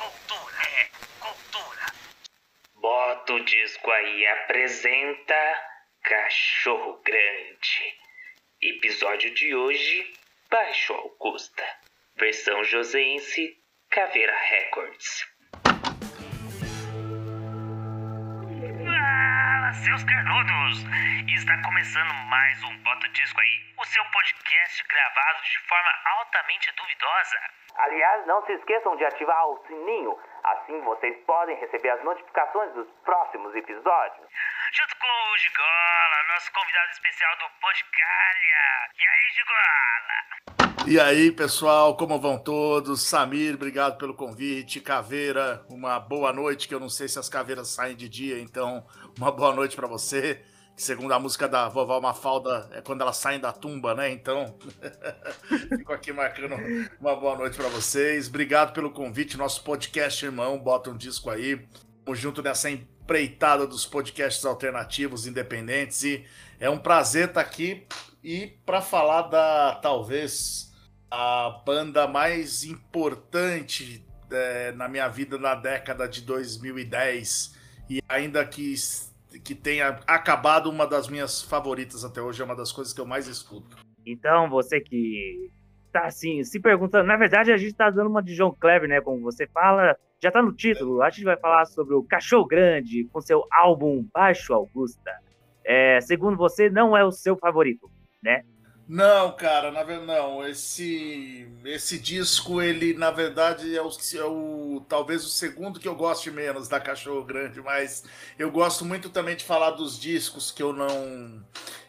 cultura, é cultura. Bota o disco aí, apresenta Cachorro Grande. Episódio de hoje, Baixo Augusta. Versão joseense, Caveira Records. Seus canudos! Está começando mais um Bota Disco aí, o seu podcast gravado de forma altamente duvidosa. Aliás, não se esqueçam de ativar o sininho, assim vocês podem receber as notificações dos próximos episódios. Junto com o Gigola, nosso convidado especial do Podcalha. E aí, Gigola? E aí, pessoal, como vão todos? Samir, obrigado pelo convite. Caveira, uma boa noite, que eu não sei se as caveiras saem de dia, então uma boa noite para você. Segundo a música da vovó Mafalda, é quando elas saem da tumba, né? Então, fico aqui marcando uma boa noite para vocês. Obrigado pelo convite, nosso podcast irmão, bota um disco aí. Estamos junto nessa empreitada dos podcasts alternativos, independentes, e é um prazer estar aqui e para falar da talvez a banda mais importante é, na minha vida na década de 2010 e ainda que que tenha acabado uma das minhas favoritas até hoje, é uma das coisas que eu mais escuto. Então, você que tá assim, se perguntando, na verdade a gente tá dando uma de João Kleber, né, como você fala, já tá no título, a gente vai falar sobre o Cachorro Grande com seu álbum Baixo Augusta. É, segundo você, não é o seu favorito, né? Não, cara, na verdade não. Esse esse disco, ele na verdade é o, é o talvez o segundo que eu goste menos da Cachorro Grande, mas eu gosto muito também de falar dos discos que eu não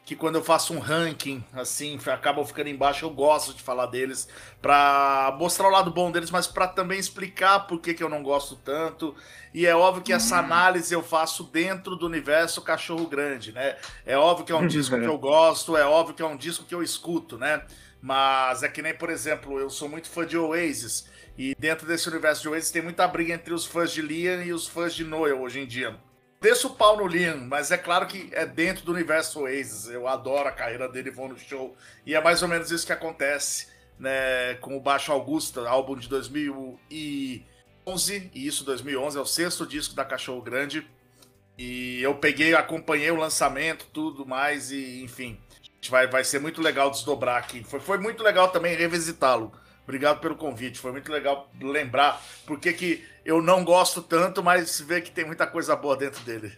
que quando eu faço um ranking, assim, acabam ficando embaixo, eu gosto de falar deles, para mostrar o lado bom deles, mas para também explicar por que, que eu não gosto tanto. E é óbvio que essa uhum. análise eu faço dentro do universo Cachorro Grande, né? É óbvio que é um disco que eu gosto, é óbvio que é um disco que eu escuto, né? Mas é que nem, por exemplo, eu sou muito fã de Oasis, e dentro desse universo de Oasis tem muita briga entre os fãs de Liam e os fãs de Noel hoje em dia desço o pau no Liam, mas é claro que é dentro do universo Oasis. Eu adoro a carreira dele, vou no show. E é mais ou menos isso que acontece né, com o Baixo Augusta, álbum de 2011. E isso, 2011, é o sexto disco da Cachorro Grande. E eu peguei, acompanhei o lançamento, tudo mais, e enfim. Vai, vai ser muito legal desdobrar aqui. Foi, foi muito legal também revisitá-lo. Obrigado pelo convite. Foi muito legal lembrar porque que eu não gosto tanto, mas vê que tem muita coisa boa dentro dele.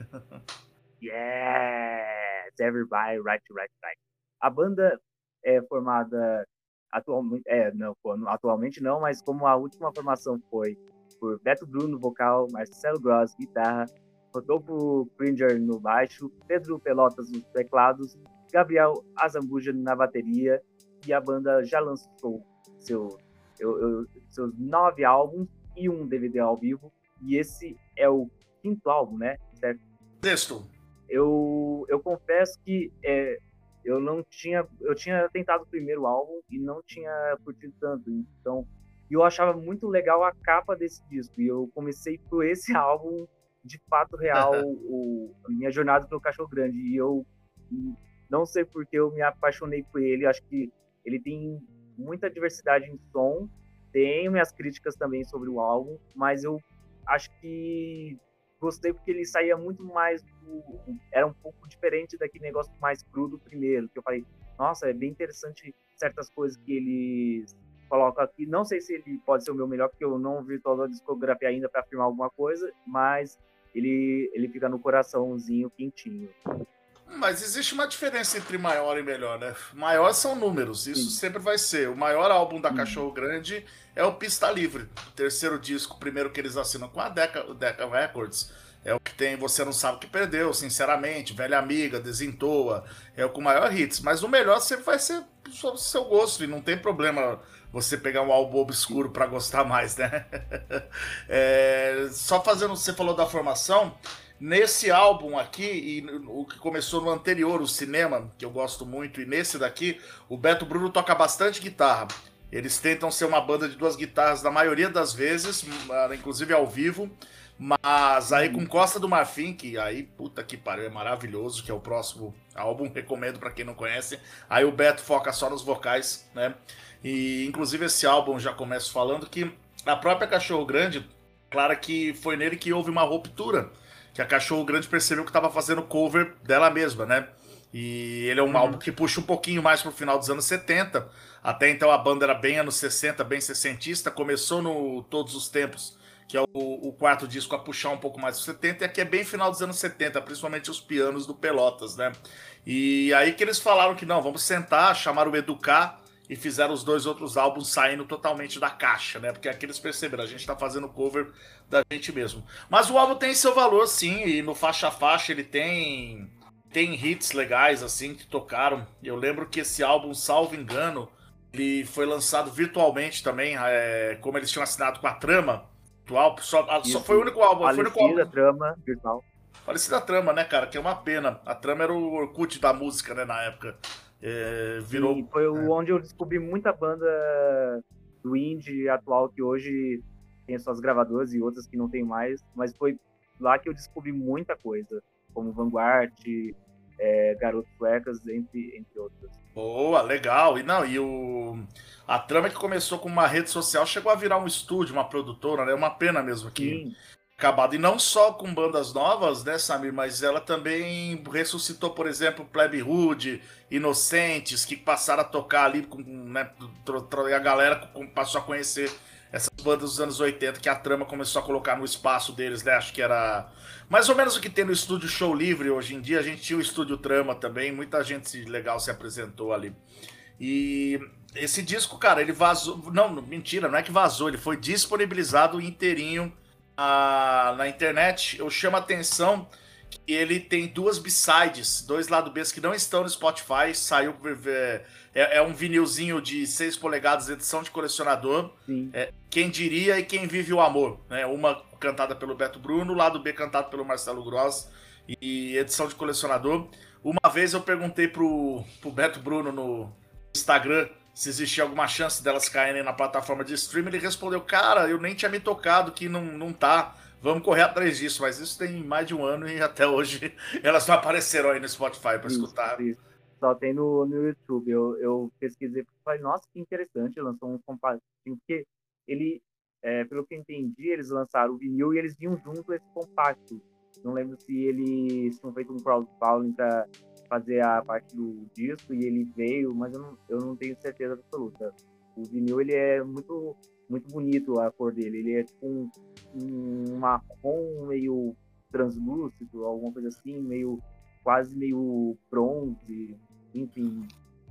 yes! Everybody, right, right, right. A banda é formada atualmente, é, não, atualmente não, mas como a última formação foi por Beto Bruno vocal, Marcelo Gross guitarra, Rodolfo Cringer no baixo, Pedro Pelotas nos teclados, Gabriel Azambuja na bateria e a banda já lançou seu, eu, eu, seus nove álbuns e um DVD ao vivo. E esse é o quinto álbum, né? Certo? Sexto. Eu, eu confesso que é, eu não tinha. Eu tinha tentado o primeiro álbum e não tinha curtido tanto. Então, eu achava muito legal a capa desse disco. E eu comecei por esse álbum, de fato real, o, a minha jornada pelo Cachorro Grande. E eu não sei porque eu me apaixonei por ele. Acho que ele tem muita diversidade em som. Tenho minhas críticas também sobre o álbum, mas eu acho que gostei porque ele saía muito mais do, era um pouco diferente daquele negócio mais cru do primeiro, que eu falei, nossa, é bem interessante certas coisas que ele coloca aqui. Não sei se ele pode ser o meu melhor, porque eu não vi toda a discografia ainda para afirmar alguma coisa, mas ele ele fica no coraçãozinho quentinho. Mas existe uma diferença entre maior e melhor, né? Maior são números, isso Sim. sempre vai ser. O maior álbum da Cachorro Grande é o Pista Livre, o terceiro disco, primeiro que eles assinam com a Decca, Decca Records. É o que tem Você Não Sabe o Que Perdeu, Sinceramente, Velha Amiga, Desentoa. É o com maior hits. Mas o melhor sempre vai ser sobre o seu gosto. E não tem problema você pegar um álbum obscuro para gostar mais, né? é, só fazendo. Você falou da formação. Nesse álbum aqui, e o que começou no anterior, o cinema, que eu gosto muito, e nesse daqui, o Beto Bruno toca bastante guitarra. Eles tentam ser uma banda de duas guitarras na maioria das vezes, inclusive ao vivo. Mas aí com Costa do Marfim, que aí, puta que pariu, é maravilhoso, que é o próximo álbum, recomendo para quem não conhece. Aí o Beto foca só nos vocais, né? E inclusive esse álbum já começo falando que a própria Cachorro Grande clara que foi nele que houve uma ruptura, que a Cachorro Grande percebeu que estava fazendo cover dela mesma, né? E ele é um uhum. álbum que puxa um pouquinho mais pro final dos anos 70. Até então a banda era bem anos 60, bem sessentista. Começou no Todos os Tempos, que é o, o quarto disco, a puxar um pouco mais dos 70. E aqui é bem final dos anos 70, principalmente os pianos do Pelotas, né? E aí que eles falaram que não, vamos sentar, chamaram o Educar e fizeram os dois outros álbuns saindo totalmente da caixa, né? Porque aqui eles perceberam, a gente tá fazendo cover da gente mesmo. Mas o álbum tem seu valor, sim, e no faixa a faixa ele tem tem hits legais assim que tocaram. Eu lembro que esse álbum, salvo engano, ele foi lançado virtualmente também, é, como eles tinham assinado com a Trama. Atual, só, só foi o único álbum. Foi o único álbum. Trama virtual. Parecida a Trama, né, cara? Que é uma pena. A Trama era o Orkut da música, né, na época. É, virou. Sim, foi é. onde eu descobri muita banda do indie atual que hoje tem suas gravadoras e outras que não tem mais, mas foi lá que eu descobri muita coisa, como Vanguard, é, Garoto Suecas, entre, entre outras. Boa, legal. E não, e o a trama que começou com uma rede social chegou a virar um estúdio, uma produtora, né? É uma pena mesmo que Sim. Acabado. E não só com bandas novas, né, Samir, mas ela também ressuscitou, por exemplo, Plebe Hood, Inocentes, que passaram a tocar ali com, né, a galera passou a conhecer essas bandas dos anos 80 que a trama começou a colocar no espaço deles, né? Acho que era mais ou menos o que tem no estúdio Show Livre hoje em dia. A gente tinha o estúdio Trama também, muita gente legal se apresentou ali. E esse disco, cara, ele vazou. Não, mentira, não é que vazou, ele foi disponibilizado inteirinho na, na internet. Eu chamo a atenção que ele tem duas B-sides, dois lado B que não estão no Spotify. Saiu. É, é, é, um vinilzinho de 6 polegadas, edição de colecionador. É, quem diria e quem vive o amor. Né? Uma cantada pelo Beto Bruno, lado B cantado pelo Marcelo Gross e edição de colecionador. Uma vez eu perguntei pro, pro Beto Bruno no Instagram se existia alguma chance delas caírem na plataforma de streaming. Ele respondeu: Cara, eu nem tinha me tocado que não, não tá. Vamos correr atrás disso, mas isso tem mais de um ano e até hoje elas não apareceram aí no Spotify para escutar. Isso só tem no, no YouTube. Eu, eu pesquisei e falei, nossa, que interessante, lançou um compacto, porque ele, é, pelo que eu entendi, eles lançaram o vinil e eles vinham junto esse compacto. Não lembro se eles tinham feito um crowdfunding para fazer a parte do disco e ele veio, mas eu não, eu não tenho certeza absoluta. O vinil ele é muito muito bonito a cor dele. Ele é tipo um, um marrom meio translúcido, alguma coisa assim, meio quase meio bronze, enfim,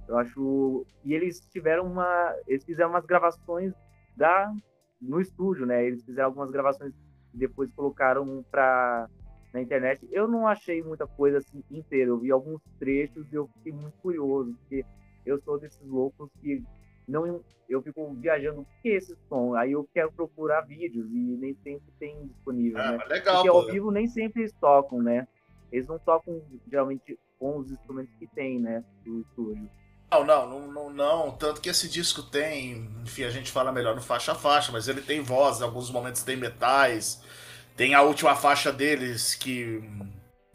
eu acho. E eles tiveram uma. Eles fizeram umas gravações da no estúdio, né? Eles fizeram algumas gravações e depois colocaram para na internet. Eu não achei muita coisa assim inteira. Eu vi alguns trechos e eu fiquei muito curioso, porque eu sou desses loucos que não eu fico viajando o que é esse som. Aí eu quero procurar vídeos e nem sempre tem disponível, é, né? Legal, porque ao vivo nem sempre eles tocam, né? Eles não tocam geralmente com os instrumentos que tem, né, do estúdio. Não, não, não, não, Tanto que esse disco tem, enfim, a gente fala melhor no faixa a faixa, mas ele tem voz, em alguns momentos tem metais. Tem a última faixa deles que,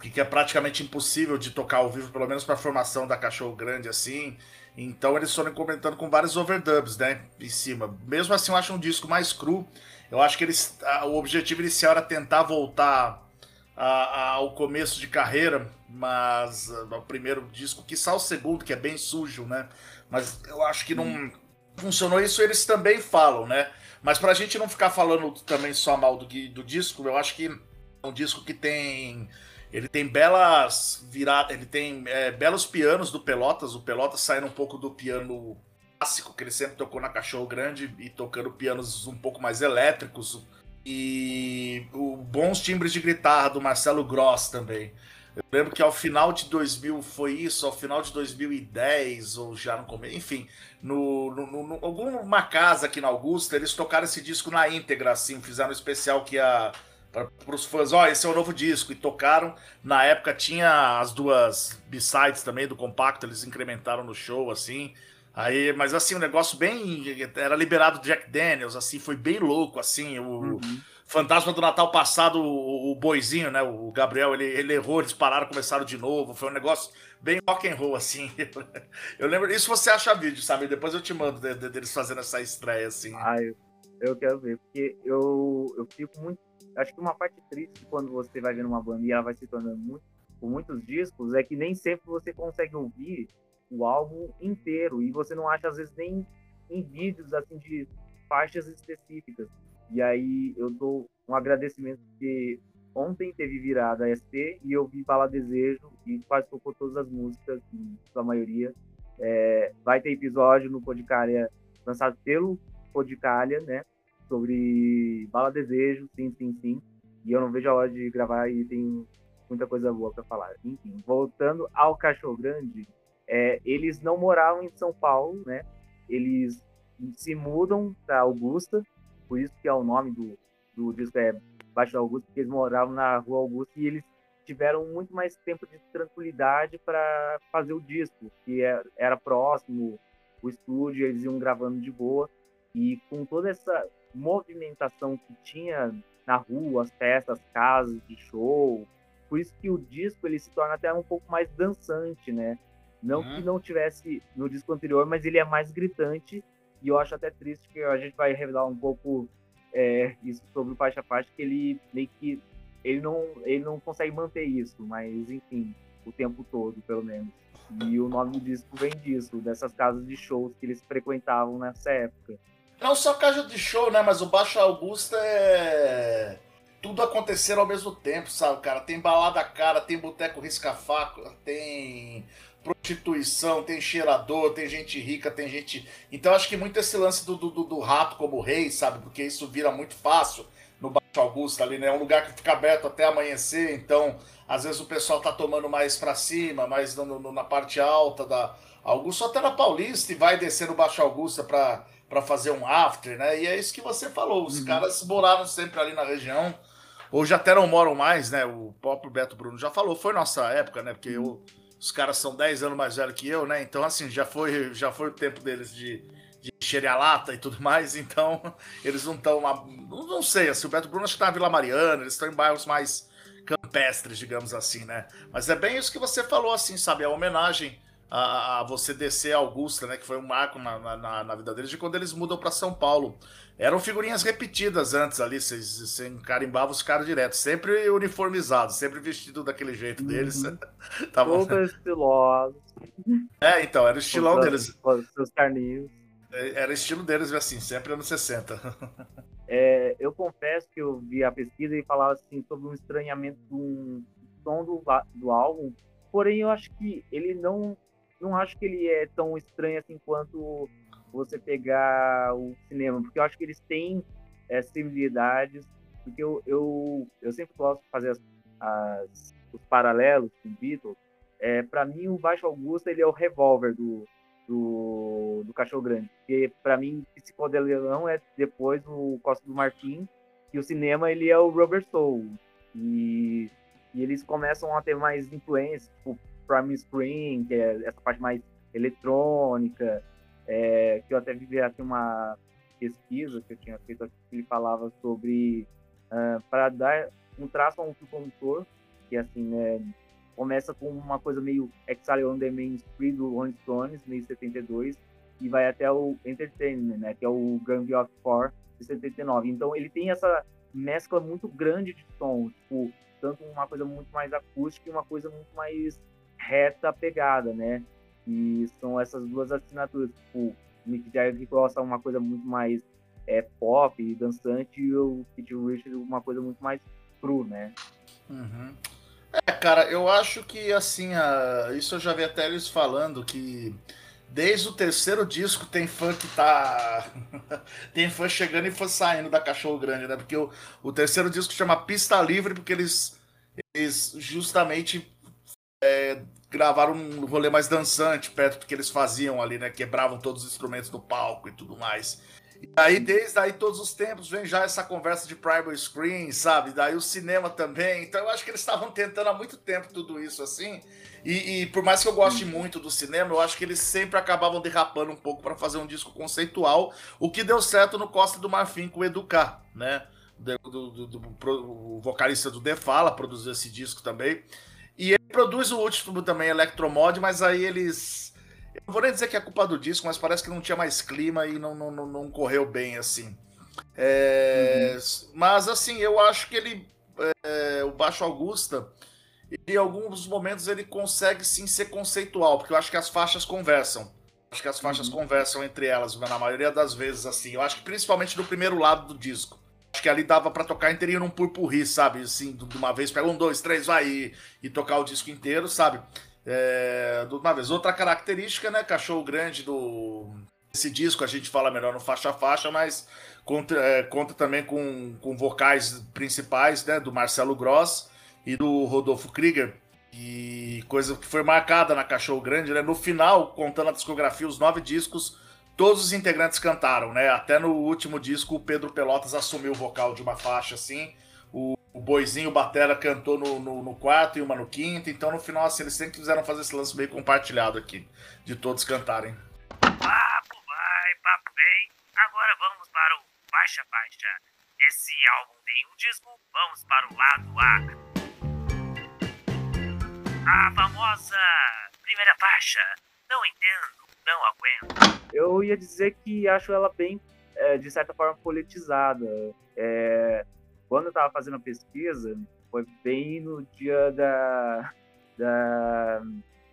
que é praticamente impossível de tocar ao vivo, pelo menos para a formação da Cachorro Grande assim. Então eles foram comentando com vários overdubs, né, em cima. Mesmo assim, eu acho um disco mais cru. Eu acho que eles, o objetivo inicial era tentar voltar ao começo de carreira, mas uh, o primeiro disco, que só o segundo, que é bem sujo, né? Mas eu acho que não hum. Funcionou isso, eles também falam, né? Mas pra gente não ficar falando também só mal do, do disco, eu acho que é um disco que tem. Ele tem belas viradas, ele tem é, belos pianos do Pelotas, o Pelotas saindo um pouco do piano clássico, que ele sempre tocou na Cachorro Grande, e tocando pianos um pouco mais elétricos, e o bons timbres de guitarra do Marcelo Gross também. Eu lembro que ao final de 2000 foi isso, ao final de 2010, ou já no começo, enfim, no, no, no, alguma casa aqui na Augusta, eles tocaram esse disco na íntegra, assim, fizeram um especial que a. Para os fãs, ó, oh, esse é o novo disco, e tocaram. Na época tinha as duas B-sides também do compacto, eles incrementaram no show, assim. Aí, mas assim, um negócio bem. Era liberado Jack Daniels, assim, foi bem louco, assim. O uhum. Fantasma do Natal passado, o, o, boizinho, né? O Gabriel, ele, ele errou, eles pararam, começaram de novo. Foi um negócio bem rock and roll, assim. Eu lembro. Isso você acha vídeo, sabe? Depois eu te mando de, de, deles fazendo essa estreia, assim. Ah, eu, Eu quero ver, porque eu, eu fico muito. Acho que uma parte triste quando você vai vendo uma banda e ela vai se tornando muito, com muitos discos é que nem sempre você consegue ouvir o álbum inteiro e você não acha às vezes nem em vídeos assim de faixas específicas. E aí eu dou um agradecimento porque ontem teve virada SP e eu vi Bala Desejo e quase tocou todas as músicas, a maioria. É, vai ter episódio no Podcaria lançado pelo Podcaria, né? Sobre Bala Desejo, sim, sim, sim. E eu não vejo a hora de gravar e tem muita coisa boa para falar. Enfim, voltando ao Cachorro Grande, é, eles não moravam em São Paulo, né? Eles se mudam para Augusta, por isso que é o nome do, do disco é Baixo Augusta, porque eles moravam na Rua Augusta e eles tiveram muito mais tempo de tranquilidade para fazer o disco, que é, era próximo o estúdio, eles iam gravando de boa e com toda essa movimentação que tinha na rua, as festas, as casas de show, por isso que o disco ele se torna até um pouco mais dançante, né? Não uhum. que não tivesse no disco anterior, mas ele é mais gritante. E eu acho até triste que a gente vai revelar um pouco é, isso sobre o Faixa Faixa, que ele meio que ele não, ele não consegue manter isso, mas enfim, o tempo todo, pelo menos. E o nome do disco vem disso, dessas casas de shows que eles frequentavam nessa época. Não só casa de show, né? Mas o Baixo Augusta é. Tudo acontecendo ao mesmo tempo, sabe, cara? Tem balada cara, tem boteco risca-faco, tem prostituição, tem cheirador, tem gente rica, tem gente. Então acho que muito esse lance do, do, do rato como rei, sabe? Porque isso vira muito fácil no Baixo Augusto ali, né? É um lugar que fica aberto até amanhecer, então às vezes o pessoal tá tomando mais para cima, mais no, no, na parte alta da Augusto, até na Paulista e vai descer no Baixo Augusta para para fazer um after, né? E é isso que você falou, os uhum. caras moraram sempre ali na região. Hoje até não moram mais, né? O próprio Beto Bruno já falou, foi nossa época, né? Porque eu os caras são 10 anos mais velhos que eu, né? Então, assim, já foi, já foi o tempo deles de, de encherem a lata e tudo mais. Então, eles não estão. Não, não sei, assim, o Beto Bruno acho que tá na Vila Mariana, eles estão em bairros mais campestres, digamos assim, né? Mas é bem isso que você falou, assim, sabe? A homenagem a, a você descer a Augusta, né? Que foi um marco na, na, na vida deles de quando eles mudam para São Paulo. Eram figurinhas repetidas antes ali, vocês carimbavam os caras direto, sempre uniformizados, sempre vestido daquele jeito uhum. deles. Tava... Todos estilosos. É, então, era o estilão com deles. Com seus carninhos. É, era o estilo deles, assim, sempre anos 60. É, eu confesso que eu vi a pesquisa e falava assim sobre um estranhamento do som do, do álbum, porém eu acho que ele não não acho que ele é tão estranho assim quanto você pegar o cinema, porque eu acho que eles têm é, similaridades, porque eu, eu, eu sempre gosto de fazer as, as, os paralelos com Beatles. É, para mim, o Baixo Augusta ele é o revólver do, do, do Cachorro Grande, porque para mim, Psicodelião é depois o Costa do Marfim, e o cinema ele é o Rubber Soul. E, e eles começam a ter mais influência, tipo Prime Screen, que é essa parte mais eletrônica, é, que eu até vi aqui uma pesquisa que eu tinha feito que ele falava sobre uh, para dar um traço a um condutor, que assim, né, começa com uma coisa meio Exile on the Main Street do Rolling Stones, meio 72, e vai até o Entertainment, né, que é o Gang of Four de 79. Então ele tem essa mescla muito grande de som, tipo, tanto uma coisa muito mais acústica e uma coisa muito mais reta pegada, né? E são essas duas assinaturas. Tipo, o Mick Jagger que gosta uma coisa muito mais é, pop e dançante, e o Keith Richards uma coisa muito mais cru, né? Uhum. É, cara, eu acho que assim, a... isso eu já vi até eles falando que desde o terceiro disco tem fã que tá. tem fã chegando e fã saindo da Cachorro Grande, né? Porque o, o terceiro disco chama Pista Livre, porque eles, eles justamente é, gravaram um rolê mais dançante perto do que eles faziam ali, né? Quebravam todos os instrumentos do palco e tudo mais. E aí, desde aí, todos os tempos, vem já essa conversa de primary screen, sabe? Daí o cinema também. Então eu acho que eles estavam tentando há muito tempo tudo isso, assim. E, e, por mais que eu goste muito do cinema, eu acho que eles sempre acabavam derrapando um pouco para fazer um disco conceitual, o que deu certo no Costa do Marfim com o Educar, né? Do, do, do, do, o vocalista do Defala produziu esse disco também. E ele produz o último também, Electromod, mas aí eles. Eu não vou nem dizer que é culpa do disco, mas parece que não tinha mais clima e não, não, não correu bem assim. É, uhum. Mas assim, eu acho que ele. É, o Baixo Augusta, em alguns momentos ele consegue sim ser conceitual, porque eu acho que as faixas conversam. Acho que as faixas uhum. conversam entre elas, na maioria das vezes, assim. Eu acho que principalmente no primeiro lado do disco. Acho que ali dava para tocar inteirinho num purpurri, sabe? Assim, de uma vez, pega um, dois, três, vai e, e tocar o disco inteiro, sabe? É, de uma vez. Outra característica, né? Cachorro grande do. Esse disco a gente fala melhor no faixa a faixa, mas conta, é, conta também com, com vocais principais, né? Do Marcelo Gross e do Rodolfo Krieger. E coisa que foi marcada na Cachorro Grande, né? No final, contando a discografia, os nove discos, todos os integrantes cantaram, né? Até no último disco, o Pedro Pelotas assumiu o vocal de uma faixa, assim. O, o Boizinho, o Batera, cantou no, no, no, quarto e uma no quinto. Então, no final, assim, eles sempre quiseram fazer esse lance meio compartilhado aqui, de todos cantarem. Papo vai, papo vem. Agora vamos para o Baixa Baixa. Esse álbum tem um disco, vamos para o lado A a famosa primeira faixa. Não entendo, não aguento. Eu ia dizer que acho ela bem, é, de certa forma, politizada. É, quando eu estava fazendo a pesquisa, foi bem no dia da, da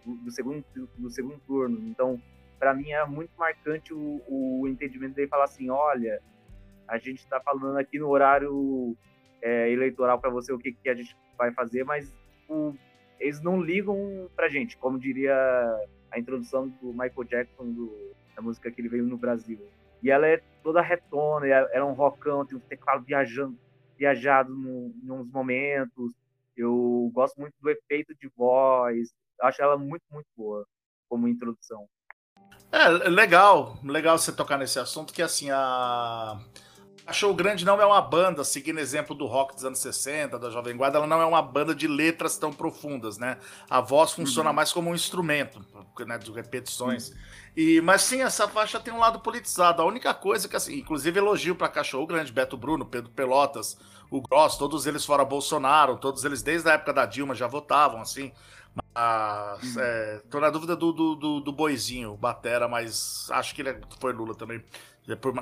do, segundo, do segundo turno. Então, para mim é muito marcante o, o entendimento dele falar assim: olha, a gente está falando aqui no horário é, eleitoral para você o que, que a gente vai fazer, mas tipo, eles não ligam pra gente, como diria a introdução do Michael Jackson do, da música que ele veio no Brasil. E ela é toda retona, era é, é um rockão, tem um teclado viajando, viajado em uns momentos. Eu gosto muito do efeito de voz, acho ela muito, muito boa como introdução. É, legal, legal você tocar nesse assunto, que assim, a a Show Grande não é uma banda, seguindo exemplo do rock dos anos 60, da Jovem Guarda, ela não é uma banda de letras tão profundas, né? A voz funciona uhum. mais como um instrumento, né, de repetições. Uhum. E, mas sim, essa faixa tem um lado politizado. A única coisa que, assim, inclusive elogio para Cachorro Grande, Beto Bruno, Pedro Pelotas, o Gross, todos eles fora Bolsonaro, todos eles desde a época da Dilma já votavam, assim. Mas, uhum. é, tô na dúvida do, do, do, do Boizinho, Batera, mas acho que ele é, foi Lula também.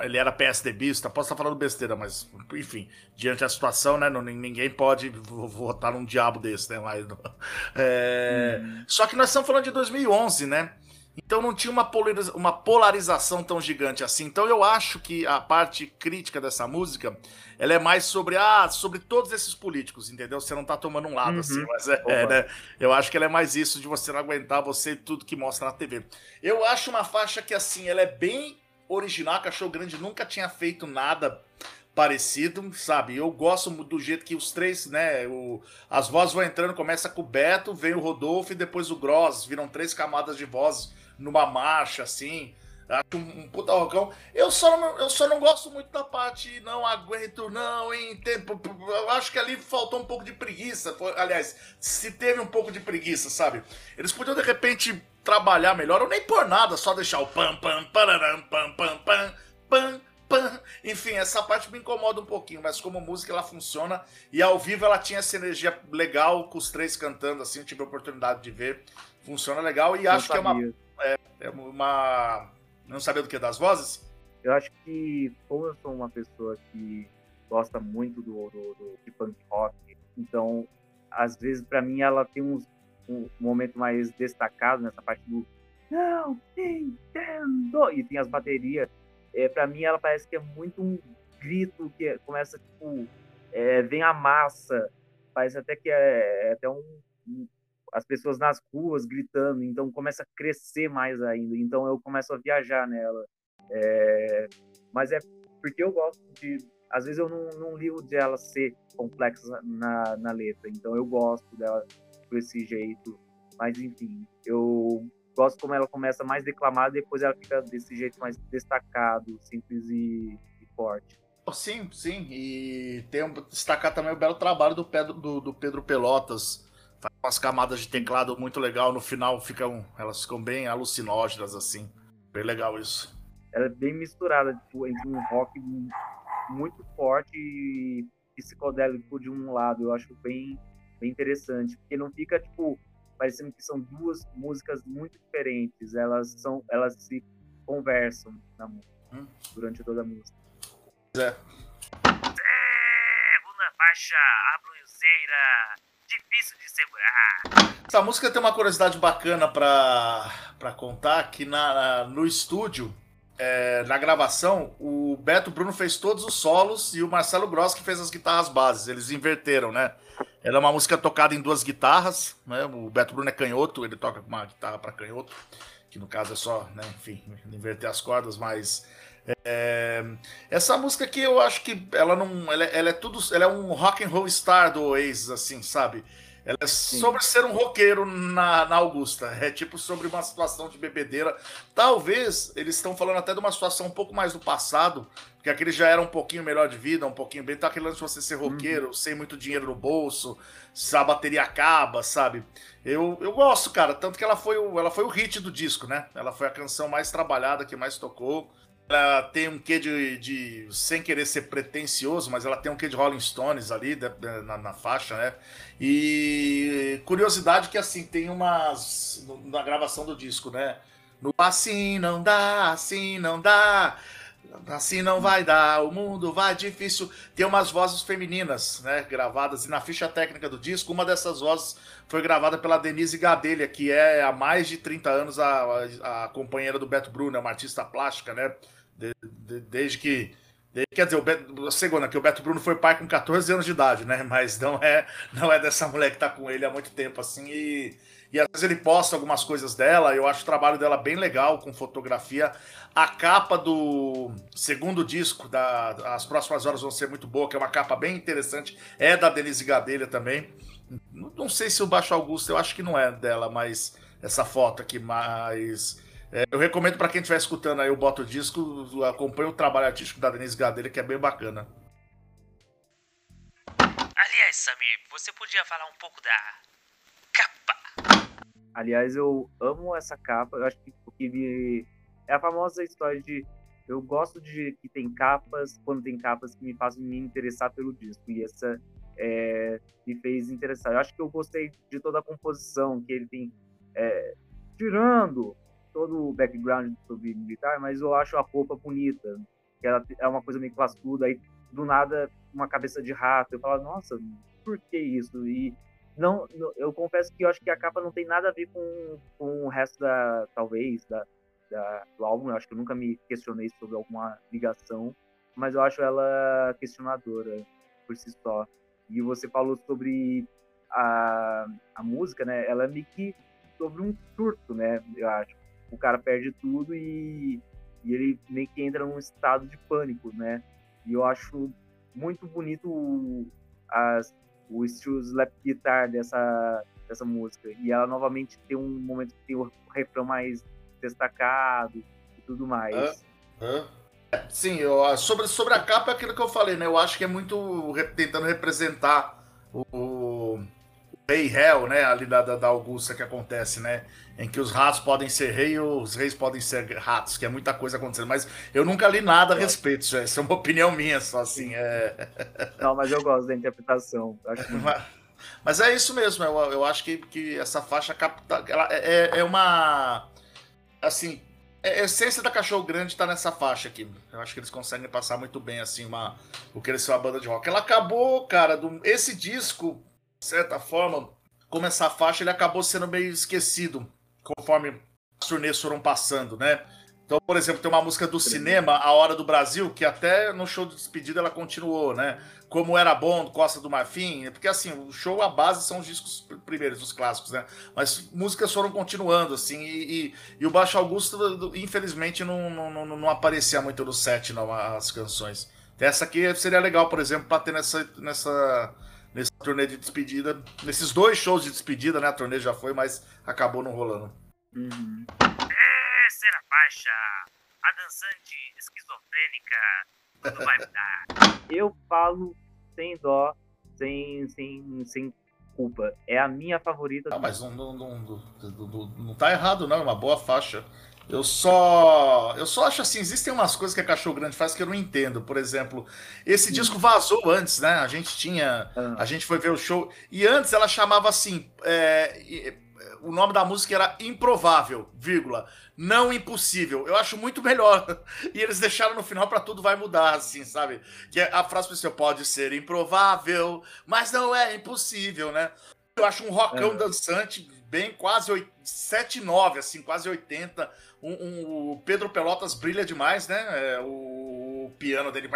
Ele era PSDBista, posso estar falando besteira, mas enfim, diante da situação, né? Ninguém pode votar num diabo desse, né? Mas, é... hum. Só que nós estamos falando de 2011, né? Então não tinha uma, polariza uma polarização tão gigante assim. Então eu acho que a parte crítica dessa música ela é mais sobre ah, sobre todos esses políticos, entendeu? Você não tá tomando um lado assim, uhum. assim, mas é, é, né? Eu acho que ela é mais isso de você não aguentar você tudo que mostra na TV. Eu acho uma faixa que assim, ela é bem original, Cachorro Grande nunca tinha feito nada parecido, sabe? Eu gosto do jeito que os três, né? O, as vozes vão entrando, começa com o Beto, vem o Rodolfo e depois o Gross, viram três camadas de vozes numa marcha, assim. Acho um, um puta rocão. Eu só, não, eu só não gosto muito da parte, não aguento, não, em tempo. Eu acho que ali faltou um pouco de preguiça. Aliás, se teve um pouco de preguiça, sabe? Eles podiam de repente trabalhar melhor, ou nem por nada, só deixar o pam, pam, pararam, pam, pam, pam, pam, pam. Enfim, essa parte me incomoda um pouquinho, mas como música ela funciona e ao vivo ela tinha essa energia legal com os três cantando assim, eu tive a oportunidade de ver. Funciona legal e acho sabia. que é uma. É, é uma. Não sabia do que? Das vozes? Eu acho que, como eu sou uma pessoa que gosta muito do, do, do punk rock, então, às vezes, para mim, ela tem uns um momento mais destacado nessa parte do não entendo e tem as baterias é, para mim ela parece que é muito um grito que começa tipo é, vem a massa parece até que é, é até um, as pessoas nas ruas gritando então começa a crescer mais ainda então eu começo a viajar nela é, mas é porque eu gosto de às vezes eu não, não ligo de ela ser complexa na, na letra então eu gosto dela desse jeito. Mas enfim, eu gosto como ela começa mais declamada depois ela fica desse jeito mais destacado, simples e, e forte. Sim, sim. E tem um, destacar também o belo trabalho do Pedro, do, do Pedro Pelotas. Umas camadas de teclado muito legal. No final ficam, elas ficam bem alucinógenas, assim. Bem legal isso. Ela é bem misturada, tipo, entre um rock muito forte e psicodélico de um lado. Eu acho bem bem interessante, porque não fica tipo parecendo que são duas músicas muito diferentes, elas são elas se conversam na música, hum. durante toda a música. É. faixa abrunzeira, difícil de segurar. Essa música tem uma curiosidade bacana para contar, que na, no estúdio, é, na gravação, o Beto Bruno fez todos os solos e o Marcelo Gross que fez as guitarras bases. Eles inverteram, né? Ela é uma música tocada em duas guitarras, né? O Beto Bruno é canhoto, ele toca com uma guitarra para canhoto, que no caso é só, né, enfim, inverter as cordas, mas é, essa música aqui eu acho que ela não, ela, ela, é tudo, ela é um rock and roll star do Oasis, assim, sabe? Ela é sobre ser um roqueiro na, na Augusta. É tipo sobre uma situação de bebedeira. Talvez eles estão falando até de uma situação um pouco mais do passado, porque aquele já era um pouquinho melhor de vida, um pouquinho bem. Tá aquele lance de você ser roqueiro, uhum. sem muito dinheiro no bolso, se a bateria acaba, sabe? Eu, eu gosto, cara. Tanto que ela foi, o, ela foi o hit do disco, né? Ela foi a canção mais trabalhada, que mais tocou. Ela tem um quê de, de, sem querer ser pretencioso, mas ela tem um quê de Rolling Stones ali na, na, faixa, né? E curiosidade que assim tem umas na gravação do disco, né? No assim não dá, assim não dá, assim não vai dar, o mundo vai difícil. Tem umas vozes femininas, né? Gravadas e na ficha técnica do disco, uma dessas vozes foi gravada pela Denise Gadelha, que é há mais de 30 anos a, a, a companheira do Beto Bruno, é uma artista plástica, né? De, de, desde que. Quer dizer, o Beto, segunda, que o Beto Bruno foi pai com 14 anos de idade, né? Mas não é, não é dessa mulher que tá com ele há muito tempo, assim, e, e às vezes ele posta algumas coisas dela, eu acho o trabalho dela bem legal, com fotografia. A capa do segundo disco, da, As Próximas Horas Vão Ser Muito Boa, que é uma capa bem interessante, é da Denise Gadelha também. Não sei se o Baixo Augusto, eu acho que não é dela, mas essa foto aqui, mas é, eu recomendo para quem estiver escutando aí o Boto Disco, acompanhe o trabalho artístico da Denise Gadelha, que é bem bacana. Aliás, Samir, você podia falar um pouco da capa? Aliás, eu amo essa capa. Eu acho que porque me... é a famosa história de eu gosto de que tem capas, quando tem capas que me fazem me interessar pelo disco. E essa é, me fez interessar. Eu acho que eu gostei de toda a composição que ele tem, é, tirando todo o background sobre militar, mas eu acho a roupa bonita, que ela é uma coisa meio classuda, aí do nada uma cabeça de rato, eu falo, nossa, por que isso? E não, eu confesso que eu acho que a capa não tem nada a ver com, com o resto da, talvez, da, da, do álbum, eu acho que eu nunca me questionei sobre alguma ligação, mas eu acho ela questionadora por si só. E você falou sobre a, a música, né? Ela é meio que sobre um surto, né? Eu acho o cara perde tudo e, e ele meio que entra num estado de pânico, né? E eu acho muito bonito as, o estilo slap guitar dessa, dessa música. E ela novamente tem um momento que tem o refrão mais destacado e tudo mais. Sim, eu, sobre, sobre a capa é aquilo que eu falei, né? Eu acho que é muito tentando representar o, rei réu, né? Ali da, da, Augusta que acontece, né? Em que os ratos podem ser rei e os reis podem ser ratos, que é muita coisa acontecendo. Mas eu nunca li nada a respeito, já. Isso é uma opinião minha, só assim. É... Não, mas eu gosto da interpretação. Mas, mas é isso mesmo, eu, eu acho que, que essa faixa capta, ela é, é, é uma. Assim, é, a essência da Cachorro Grande tá nessa faixa aqui. Eu acho que eles conseguem passar muito bem, assim, uma, o que eles são a banda de rock. Ela acabou, cara, do, esse disco de certa forma, como essa faixa ele acabou sendo meio esquecido conforme as turnês foram passando, né? Então, por exemplo, tem uma música do cinema, A Hora do Brasil, que até no show de despedida ela continuou, né? Como Era Bom, Costa do Marfim, porque assim, o show, a base são os discos primeiros, os clássicos, né? Mas músicas foram continuando, assim, e, e, e o Baixo Augusto, infelizmente, não, não, não, aparecia muito no set, não, as canções. Essa aqui seria legal, por exemplo, para ter nessa, nessa, nessa turnê de despedida. Nesses dois shows de despedida, né? A turnê já foi, mas acabou não rolando. Uhum. Terceira faixa. A dançante esquizofrênica. Tudo vai mudar. Eu falo sem dó, sem, sem, sem culpa. É a minha favorita. Ah, mas não, não, não, não, não tá errado, não. É uma boa faixa. Eu só. Eu só acho assim, existem umas coisas que a Cachorro Grande faz que eu não entendo. Por exemplo, esse Sim. disco vazou antes, né? A gente tinha. Ah. A gente foi ver o show. E antes ela chamava assim. É, o nome da música era Improvável, vírgula, não impossível. Eu acho muito melhor. E eles deixaram no final para tudo vai mudar, assim, sabe? Que é a frase principal pode ser improvável, mas não é impossível, né? Eu acho um rockão é. dançante, bem quase 7, 9, assim, quase 80. Um, um, o Pedro Pelotas brilha demais, né? É, o, o, piano dele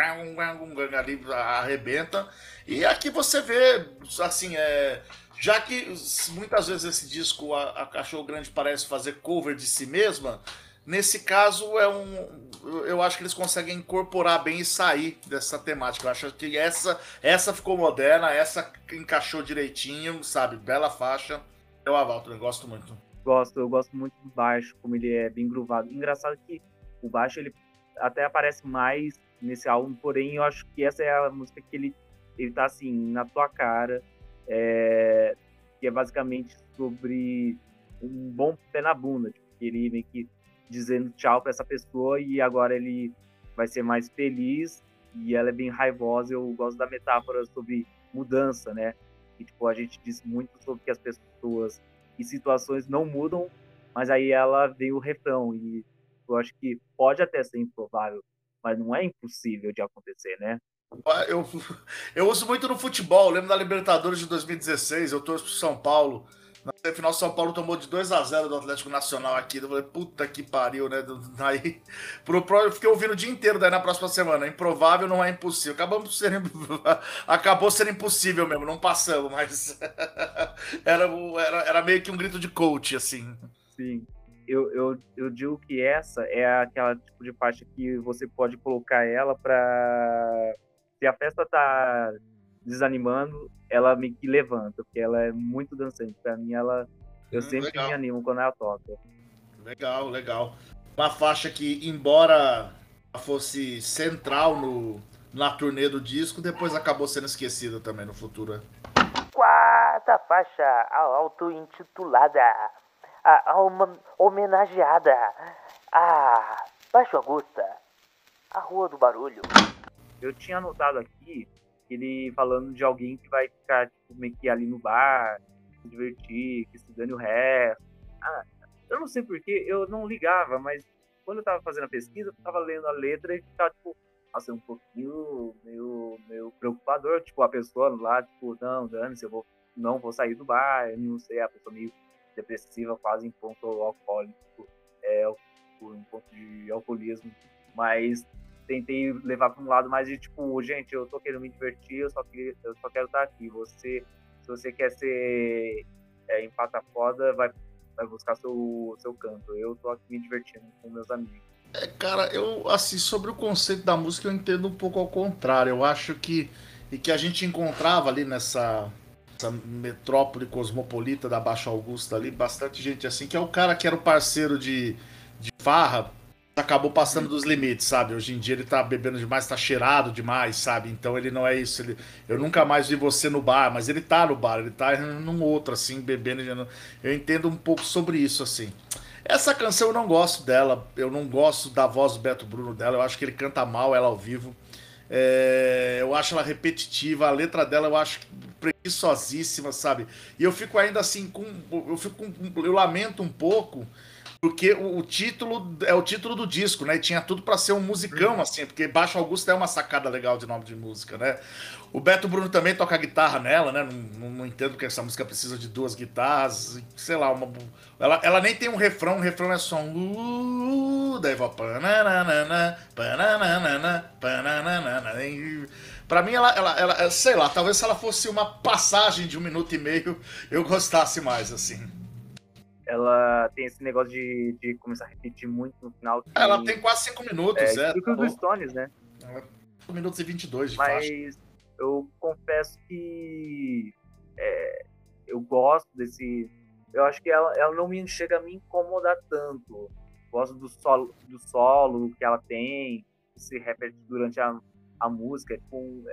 ali arrebenta. E aqui você vê, assim, é já que muitas vezes esse disco, a, a Cachorro Grande, parece fazer cover de si mesma, nesse caso é um. Eu acho que eles conseguem incorporar bem e sair dessa temática. Eu acho que essa, essa ficou moderna, essa encaixou direitinho, sabe? Bela faixa. Eu avalto, eu gosto muito. Gosto, eu gosto muito do baixo, como ele é bem groovado. Engraçado que o baixo ele até aparece mais nesse álbum, porém eu acho que essa é a música que ele, ele tá assim, na tua cara é, que é basicamente sobre um bom pé na bunda, tipo, ele meio que dizendo tchau para essa pessoa e agora ele vai ser mais feliz e ela é bem raivosa. Eu gosto da metáfora sobre mudança, né? E, tipo, a gente diz muito sobre que as pessoas e situações não mudam, mas aí ela vem o refrão e eu acho que pode até ser improvável, mas não é impossível de acontecer, né? Eu, eu uso muito no futebol. Eu lembro da Libertadores de 2016. Eu torço pro São Paulo. Na final, São Paulo tomou de 2 a 0 do Atlético Nacional aqui. Eu falei, puta que pariu, né? Daí, pro, pro, eu fiquei ouvindo o dia inteiro daí na próxima semana. Improvável não é impossível. Acabamos sendo, acabou sendo impossível mesmo, não passamos, mas era, era, era meio que um grito de coach, assim. Sim. Eu, eu, eu digo que essa é aquela tipo de parte que você pode colocar ela para se a festa tá desanimando, ela me que levanta, porque ela é muito dançante. Pra mim, ela. Eu hum, sempre legal. me animo quando ela toca. Legal, legal. Uma faixa que, embora fosse central no, na turnê do disco, depois acabou sendo esquecida também no futuro. Quarta faixa, auto-intitulada, a, a uma, homenageada a Baixo Augusta, a Rua do Barulho. Eu tinha anotado aqui ele falando de alguém que vai ficar tipo, meio que ali no bar, se divertir, que se dane o resto. Ah, eu não sei porquê, eu não ligava, mas quando eu tava fazendo a pesquisa, eu tava lendo a letra e ficava, tipo, nossa, um pouquinho meio, meio preocupador, tipo, a pessoa lá, tipo, não, dane-se, eu vou, não vou sair do bar, eu não sei, a pessoa meio depressiva, quase em ponto alcoólico, é, em ponto de alcoolismo, mas tentei levar para um lado mais de tipo, gente, eu tô querendo me divertir, eu só, queria, eu só quero estar aqui. Você, se você quer ser é, empata foda, vai, vai buscar seu, seu canto. Eu tô aqui me divertindo com meus amigos. É, cara, eu, assim, sobre o conceito da música, eu entendo um pouco ao contrário. Eu acho que, e que a gente encontrava ali nessa, nessa metrópole cosmopolita da Baixa Augusta ali, bastante gente assim, que é o cara que era o parceiro de, de farra acabou passando dos limites, sabe? Hoje em dia ele tá bebendo demais, tá cheirado demais, sabe? Então ele não é isso. Ele, eu nunca mais vi você no bar, mas ele tá no bar, ele tá num outro, assim, bebendo. Eu entendo um pouco sobre isso, assim. Essa canção eu não gosto dela, eu não gosto da voz do Beto Bruno dela, eu acho que ele canta mal ela ao vivo. É, eu acho ela repetitiva, a letra dela eu acho preguiçosíssima, sabe? E eu fico ainda assim com. Eu fico Eu lamento um pouco porque o, o, título é o título do disco, né? E tinha tudo para ser um musicão, uhum. assim, porque Baixo Augusto é uma sacada legal de nome de música, né? O Beto Bruno também toca guitarra nela, né? Não, não, não entendo que essa música precisa de duas guitarras, sei lá, uma, ela, ela nem tem um refrão, o refrão é só um. Uh, daí vai. Pra mim, ela, ela, ela, sei lá, talvez se ela fosse uma passagem de um minuto e meio, eu gostasse mais, assim ela tem esse negócio de, de começar a repetir muito no final. Que, ela tem quase 5 minutos, é. é tá dos Stones, né? 5 minutos e 22 de Mas faixa. eu confesso que é, eu gosto desse. Eu acho que ela, ela não me chega a me incomodar tanto. Gosto do solo, do solo que ela tem, que se repete durante a, a música. Tipo, um,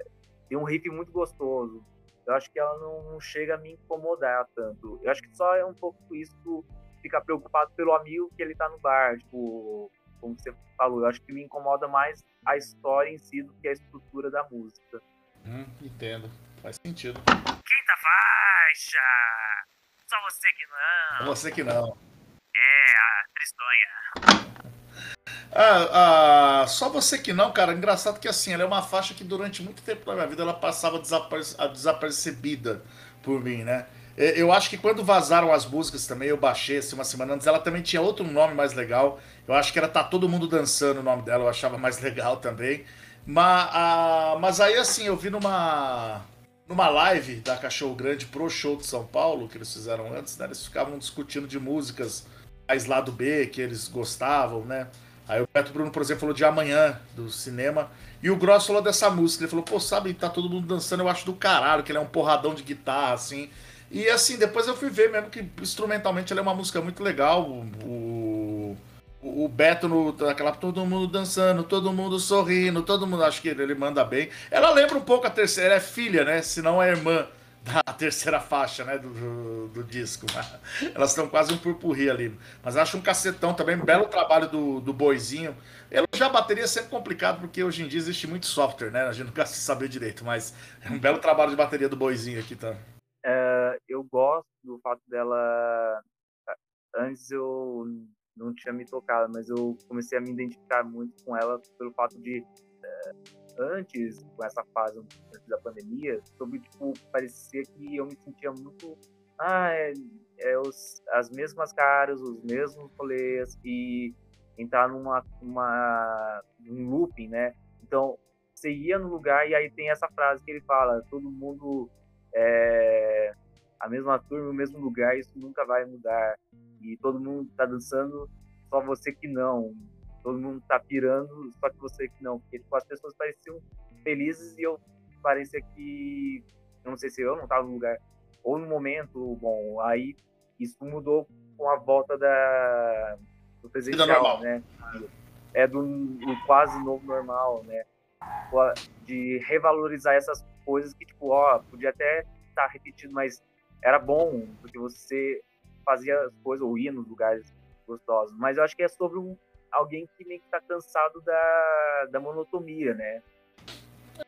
tem um riff muito gostoso eu acho que ela não, chega a me incomodar tanto. Eu acho que só é um pouco isso ficar preocupado pelo amigo que ele tá no bar, tipo, como você falou, eu acho que me incomoda mais a história em si do que a estrutura da música. Hum, entendo. Faz sentido. Quinta faixa! você que não. Você que não. É, a tristonha. Ah, ah, só você que não, cara. Engraçado que assim, ela é uma faixa que durante muito tempo da minha vida ela passava desaperce desapercebida por mim, né? Eu acho que quando vazaram as músicas também, eu baixei assim, uma semana antes, ela também tinha outro nome mais legal. Eu acho que era Tá Todo Mundo Dançando o nome dela, eu achava mais legal também. Mas, ah, mas aí assim, eu vi numa, numa live da Cachorro Grande pro show de São Paulo, que eles fizeram antes, né? Eles ficavam discutindo de músicas mais lado B, que eles gostavam, né? Aí o Beto Bruno, por exemplo, falou de Amanhã, do cinema. E o Gross falou dessa música. Ele falou, pô, sabe, tá todo mundo dançando, eu acho do caralho, que ele é um porradão de guitarra, assim. E assim, depois eu fui ver mesmo que instrumentalmente ela é uma música muito legal. O, o, o Beto no, naquela todo mundo dançando, todo mundo sorrindo, todo mundo acho que ele, ele manda bem. Ela lembra um pouco a terceira, ela é filha, né? Se não é irmã da terceira faixa, né, do, do, disco. Elas estão quase um purpurri ali. Mas acho um cacetão também, um belo trabalho do, do Boizinho. já a bateria é sempre complicado, porque hoje em dia existe muito software, né? A gente nunca se saber direito, mas é um belo trabalho de bateria do Boizinho aqui, tá? É, eu gosto do fato dela. Antes eu não tinha me tocado, mas eu comecei a me identificar muito com ela pelo fato de é, antes, com essa fase antes da pandemia, sobre, tipo, parecia que eu me sentia muito. Ah, é, é os, as mesmas caras, os mesmos rolês, e entrar numa, uma, num looping, né? Então, você ia no lugar e aí tem essa frase que ele fala: todo mundo é a mesma turma, o mesmo lugar, isso nunca vai mudar. E todo mundo tá dançando, só você que não todo mundo tá pirando, só que você que não. Porque tipo, as pessoas pareciam felizes e eu parecia que. Não sei se eu não tava no lugar. Ou no momento, bom, aí isso mudou com a volta da, do presencial, né? É do, do, quase novo normal, né? De revalorizar essas coisas que, tipo, ó, podia até estar tá repetido, mas era bom, porque você fazia as coisas ou ia nos lugares gostosos. Mas eu acho que é sobre um, alguém que meio que tá cansado da, da monotonia, né?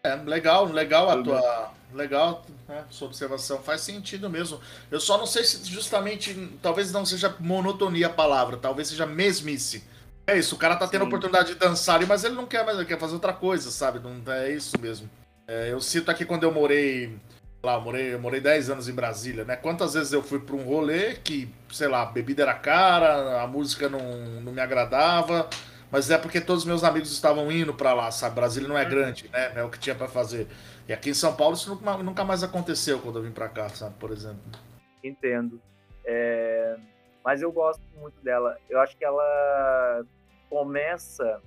É, legal, legal a tua. Legal né, sua observação, faz sentido mesmo. Eu só não sei se justamente. Talvez não seja monotonia a palavra, talvez seja mesmice. É isso, o cara tá tendo a oportunidade de dançar ali, mas ele não quer mais, ele quer fazer outra coisa, sabe? Não, é isso mesmo. É, eu cito aqui quando eu morei. Lá, eu morei, eu morei 10 anos em Brasília, né? Quantas vezes eu fui para um rolê que, sei lá, a bebida era cara, a música não, não me agradava mas é porque todos os meus amigos estavam indo para lá, sabe? Brasília não é uhum. grande, né? É o que tinha para fazer. E aqui em São Paulo isso nunca, nunca mais aconteceu quando eu vim para cá, sabe? Por exemplo. Entendo. É... Mas eu gosto muito dela. Eu acho que ela começa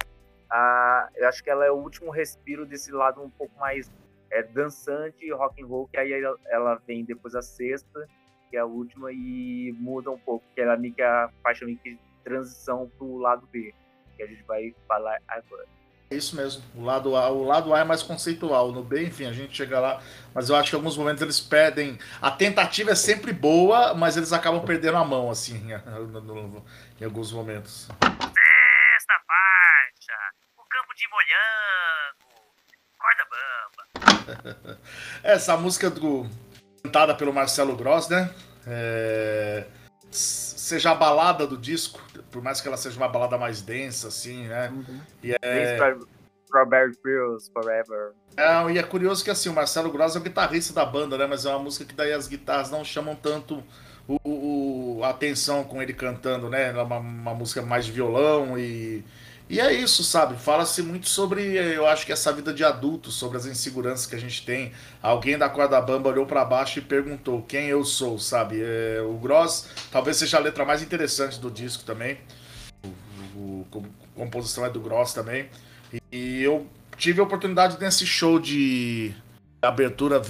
a. Eu acho que ela é o último respiro desse lado um pouco mais é, dançante, rock and roll, que aí ela vem depois a sexta, que é a última, e muda um pouco, que ela é meio que a faixa meio que de transição pro lado B que a gente vai falar agora. É isso mesmo. O lado A, o lado A é mais conceitual. No B, enfim, a gente chega lá. Mas eu acho que em alguns momentos eles perdem. A tentativa é sempre boa, mas eles acabam perdendo a mão, assim, em alguns momentos. Sexta faixa. O campo de molhango. Corda bamba. Essa música do, cantada pelo Marcelo Gross, né? É seja a balada do disco, por mais que ela seja uma balada mais densa, assim, né? Uhum. E é... Strawberry Fields Forever. É, e é curioso que assim, o Marcelo Gross é o guitarrista da banda, né? Mas é uma música que daí as guitarras não chamam tanto o, o a atenção com ele cantando, né? É uma, uma música mais de violão e e é isso, sabe? Fala-se muito sobre, eu acho que essa vida de adulto, sobre as inseguranças que a gente tem. Alguém da corda bamba olhou para baixo e perguntou quem eu sou, sabe? É, o Gross talvez seja a letra mais interessante do disco também. O, o, a composição é do Gross também. E, e eu tive a oportunidade nesse show de abertura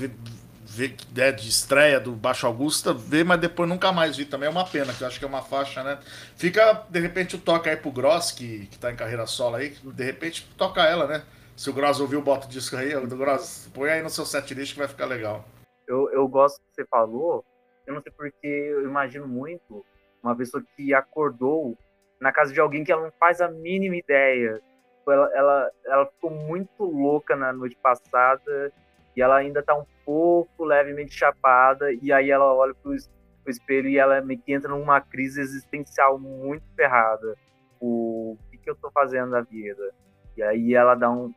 ver né, de estreia do Baixo Augusta, ver, mas depois nunca mais vi. Também é uma pena, que eu acho que é uma faixa, né? Fica, de repente, o toca aí pro Gross, que, que tá em carreira solo aí, de repente toca ela, né? Se o Gross ouviu, bota o disco aí, do Gross, põe aí no seu setlist que vai ficar legal. Eu, eu gosto que você falou, eu não sei porque eu imagino muito uma pessoa que acordou na casa de alguém que ela não faz a mínima ideia. Ela, ela, ela ficou muito louca na noite passada e ela ainda tá um pouco levemente chapada, e aí ela olha pro, espelho e ela meio que entra numa crise existencial muito ferrada. O, o que, que eu tô fazendo na vida? E aí ela dá, um,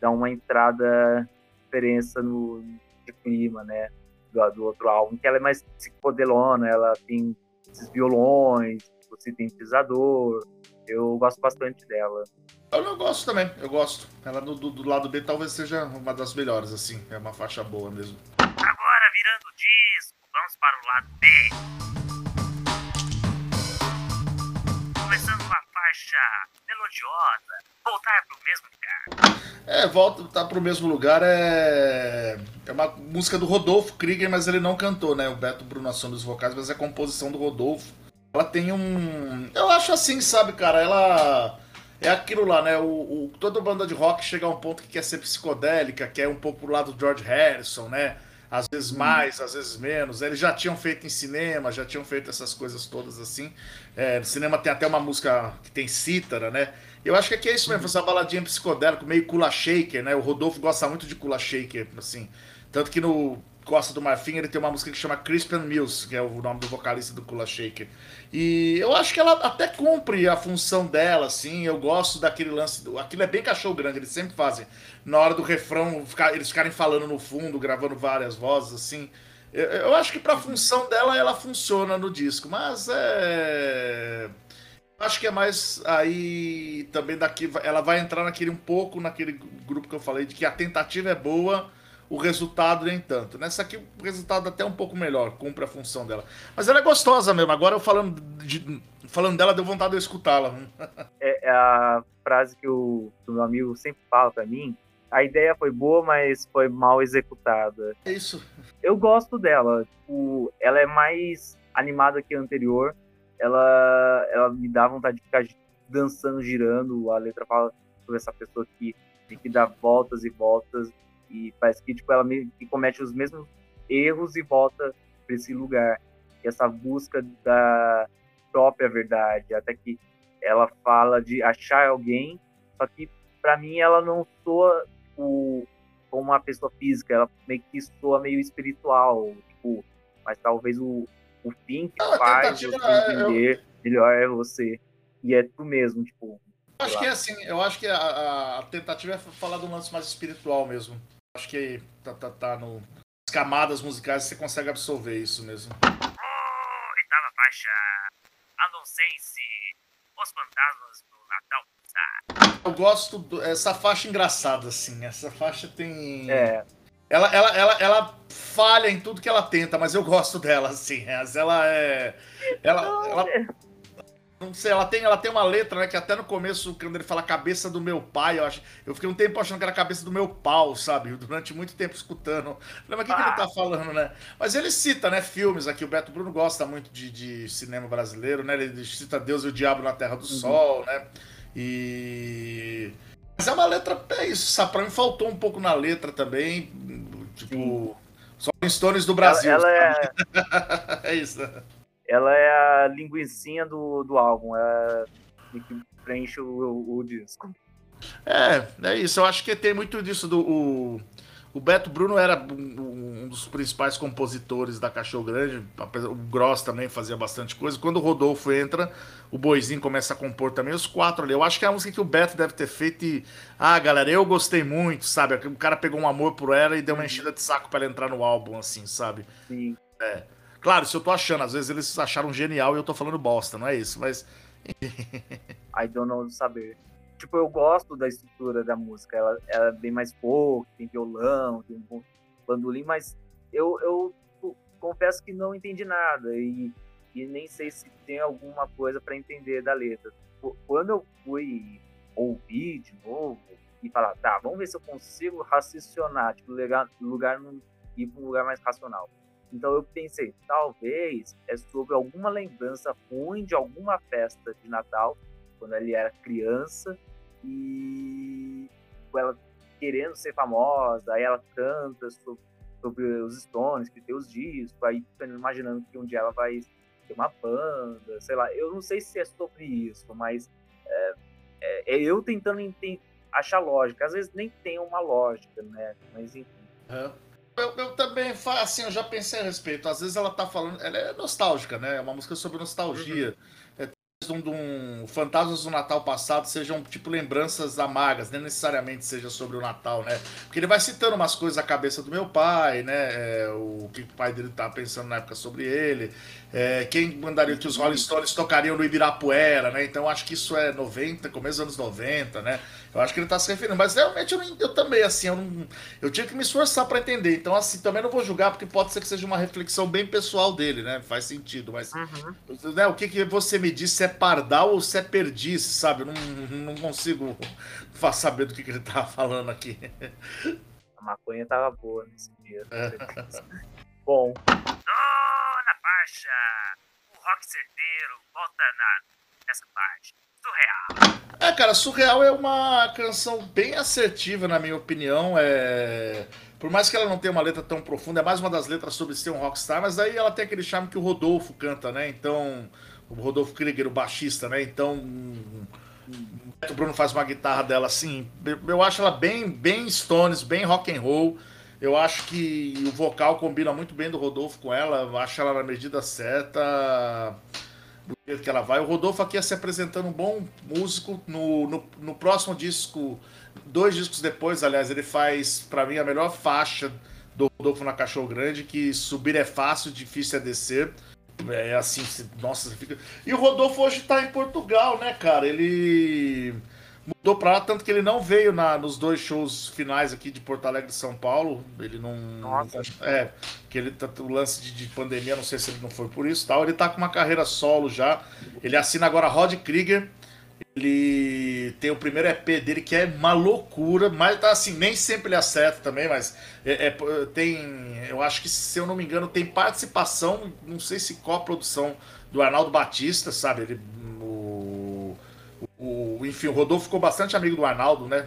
dá uma entrada diferença no de clima, né? Do, do, outro álbum, que ela é mais psicodelona, ela tem esses violões, o sintetizador. Eu gosto bastante dela. Eu não gosto também, eu gosto. Ela do, do, do, lado B talvez seja uma das melhores, assim. É uma faixa boa mesmo. Agora virando o disco, vamos para o lado B. Começando com a faixa melodiosa, voltar para o mesmo lugar. É, volta tá pro mesmo lugar é. É uma música do Rodolfo Krieger, mas ele não cantou, né? O Beto Bruno aciona os vocais, mas é composição do Rodolfo. Ela tem um. Eu acho assim, sabe, cara? Ela é aquilo lá, né? O, o, toda banda de rock chega a um ponto que quer ser psicodélica, quer um pouco pro lado do George Harrison, né? Às vezes uhum. mais, às vezes menos. Eles já tinham feito em cinema, já tinham feito essas coisas todas assim. É, no cinema tem até uma música que tem cítara, né? Eu acho que aqui é isso mesmo, uhum. essa baladinha psicodélica, meio Kula Shaker, né? O Rodolfo gosta muito de Kula Shaker, assim. Tanto que no Costa do Marfim ele tem uma música que chama Crispin Mills, que é o nome do vocalista do Kula Shaker. E eu acho que ela até cumpre a função dela, assim. Eu gosto daquele lance. Aquilo é bem cachorro grande, eles sempre fazem. Na hora do refrão, eles ficarem falando no fundo, gravando várias vozes, assim. Eu, eu acho que pra função dela, ela funciona no disco. Mas é. Acho que é mais aí também daqui. Ela vai entrar naquele um pouco naquele grupo que eu falei de que a tentativa é boa o resultado nem tanto. Nessa aqui o resultado até um pouco melhor, cumpre a função dela. Mas ela é gostosa mesmo. Agora eu falando, de, falando dela, deu vontade de eu escutá-la. É, é, a frase que o, que o meu amigo sempre fala para mim. A ideia foi boa, mas foi mal executada. É isso. Eu gosto dela. Tipo, ela é mais animada que a anterior. Ela, ela me dá vontade de ficar dançando, girando. A letra fala sobre essa pessoa que tem que dar voltas e voltas e parece que tipo ela que comete os mesmos erros e volta para esse lugar. E essa busca da própria verdade. Até que ela fala de achar alguém só que para mim ela não soa o, como uma pessoa física. Ela meio que soa meio espiritual tipo mas talvez o, o fim que ah, faz você entender eu... melhor é você. E é tu mesmo tipo eu acho que é assim, eu acho que a, a, tentativa é falar de um lance mais espiritual mesmo. Acho que tá, tá, tá no. As camadas musicais você consegue absorver isso mesmo. Oh, oitava faixa. A nonsense. Os fantasmas do Natal. Eu gosto dessa faixa engraçada, assim. Essa faixa tem. É. Ela, ela, ela, ela falha em tudo que ela tenta, mas eu gosto dela, assim. Ela é. Ela, ela, não sei, ela tem, ela tem uma letra, né? Que até no começo, quando ele fala cabeça do meu pai, eu acho. Eu fiquei um tempo achando que era a cabeça do meu pau, sabe? Durante muito tempo escutando. Falei, mas o que, ah. que ele tá falando, né? Mas ele cita, né, filmes aqui. O Beto Bruno gosta muito de, de cinema brasileiro, né? Ele cita Deus e o Diabo na Terra do uhum. Sol, né? E. Mas é uma letra. É isso, sabe? Pra mim faltou um pouco na letra também. Tipo. Só Stones do Brasil. Ela, ela é... é isso. Ela é a linguiçinha do, do álbum, é que preenche o, o, disco. É, é isso. Eu acho que tem muito disso do. O, o Beto Bruno era um, um, dos principais compositores da Cachorro Grande. O Gross também fazia bastante coisa. Quando o Rodolfo entra, o Boizinho começa a compor também. Os quatro ali. Eu acho que é a música que o Beto deve ter feito. E, ah, galera, eu gostei muito, sabe? O cara pegou um amor por ela e deu uma enchida de saco para ela entrar no álbum, assim, sabe? Sim. É. Claro, se eu tô achando, às vezes eles acharam genial e eu tô falando bosta, não é isso, mas. I don't know saber. Tipo, eu gosto da estrutura da música, ela, ela é bem mais folk, tem violão, tem um bandolim, mas eu, eu confesso que não entendi nada e, e nem sei se tem alguma coisa para entender da letra. Quando eu fui ouvir de novo e falar, tá, vamos ver se eu consigo raciocinar, tipo, lugar, lugar ir para um lugar mais racional então eu pensei, talvez é sobre alguma lembrança ruim de alguma festa de Natal, quando ele era criança, e ela querendo ser famosa, aí ela canta sobre, sobre os Stones, que tem os discos, aí imaginando que um dia ela vai ter uma banda, sei lá. Eu não sei se é sobre isso, mas é, é, é eu tentando achar lógica. Às vezes nem tem uma lógica, né? Mas enfim. É. Eu, eu, também, assim, eu já pensei a respeito. Às vezes ela tá falando. Ela é nostálgica, né? É uma música sobre nostalgia. Uhum um, de um Fantasmas do Natal passado sejam tipo lembranças amargas, nem necessariamente seja sobre o Natal, né? Porque ele vai citando umas coisas da cabeça do meu pai, né? É, o que o pai dele tava pensando na época sobre ele. É, quem mandaria que os Rolling Stones tocariam no Ibirapuera, né? Então acho que isso é 90, começo dos anos 90, né? Eu acho que ele tá se referindo, mas realmente eu, não, eu também, assim, eu, não, eu tinha que me esforçar para entender. Então, assim, também não vou julgar, porque pode ser que seja uma reflexão bem pessoal dele, né? Faz sentido, mas uhum. né, o que, que você me disse se é pardal ou se é perdiz, sabe? Eu não, não consigo saber do que, que ele tava falando aqui. A maconha tava boa nesse dia. Bom. Dona Pacha, o rock certeiro volta na, nessa parte. Surreal. É, cara, Surreal é uma canção bem assertiva, na minha opinião. É... Por mais que ela não tenha uma letra tão profunda, é mais uma das letras sobre ser um rockstar, mas aí ela tem aquele charme que o Rodolfo canta, né? Então, o Rodolfo Krieger, o baixista, né? Então, o Bruno faz uma guitarra dela assim. Eu acho ela bem, bem Stones, bem rock and roll. Eu acho que o vocal combina muito bem do Rodolfo com ela. Acho ela na medida certa do jeito que ela vai. O Rodolfo aqui ia se apresentando um bom músico. No, no, no próximo disco, dois discos depois, aliás, ele faz, para mim, a melhor faixa do Rodolfo na Cachorro Grande, que subir é fácil, difícil é descer. É assim, nossa, fica. E o Rodolfo hoje tá em Portugal, né, cara? Ele mudou pra lá, tanto que ele não veio na, nos dois shows finais aqui de Porto Alegre e São Paulo. Ele não. Nossa. É, que ele tá, o lance de, de, pandemia, não sei se ele não foi por isso tal. Ele tá com uma carreira solo já. Ele assina agora Rod Krieger. Ele tem o primeiro EP dele que é uma loucura, mas tá assim, nem sempre ele acerta também, mas é, é, tem. Eu acho que, se eu não me engano, tem participação, não sei se co-produção do Arnaldo Batista, sabe? Ele o, enfim, o Rodolfo ficou bastante amigo do Arnaldo, né?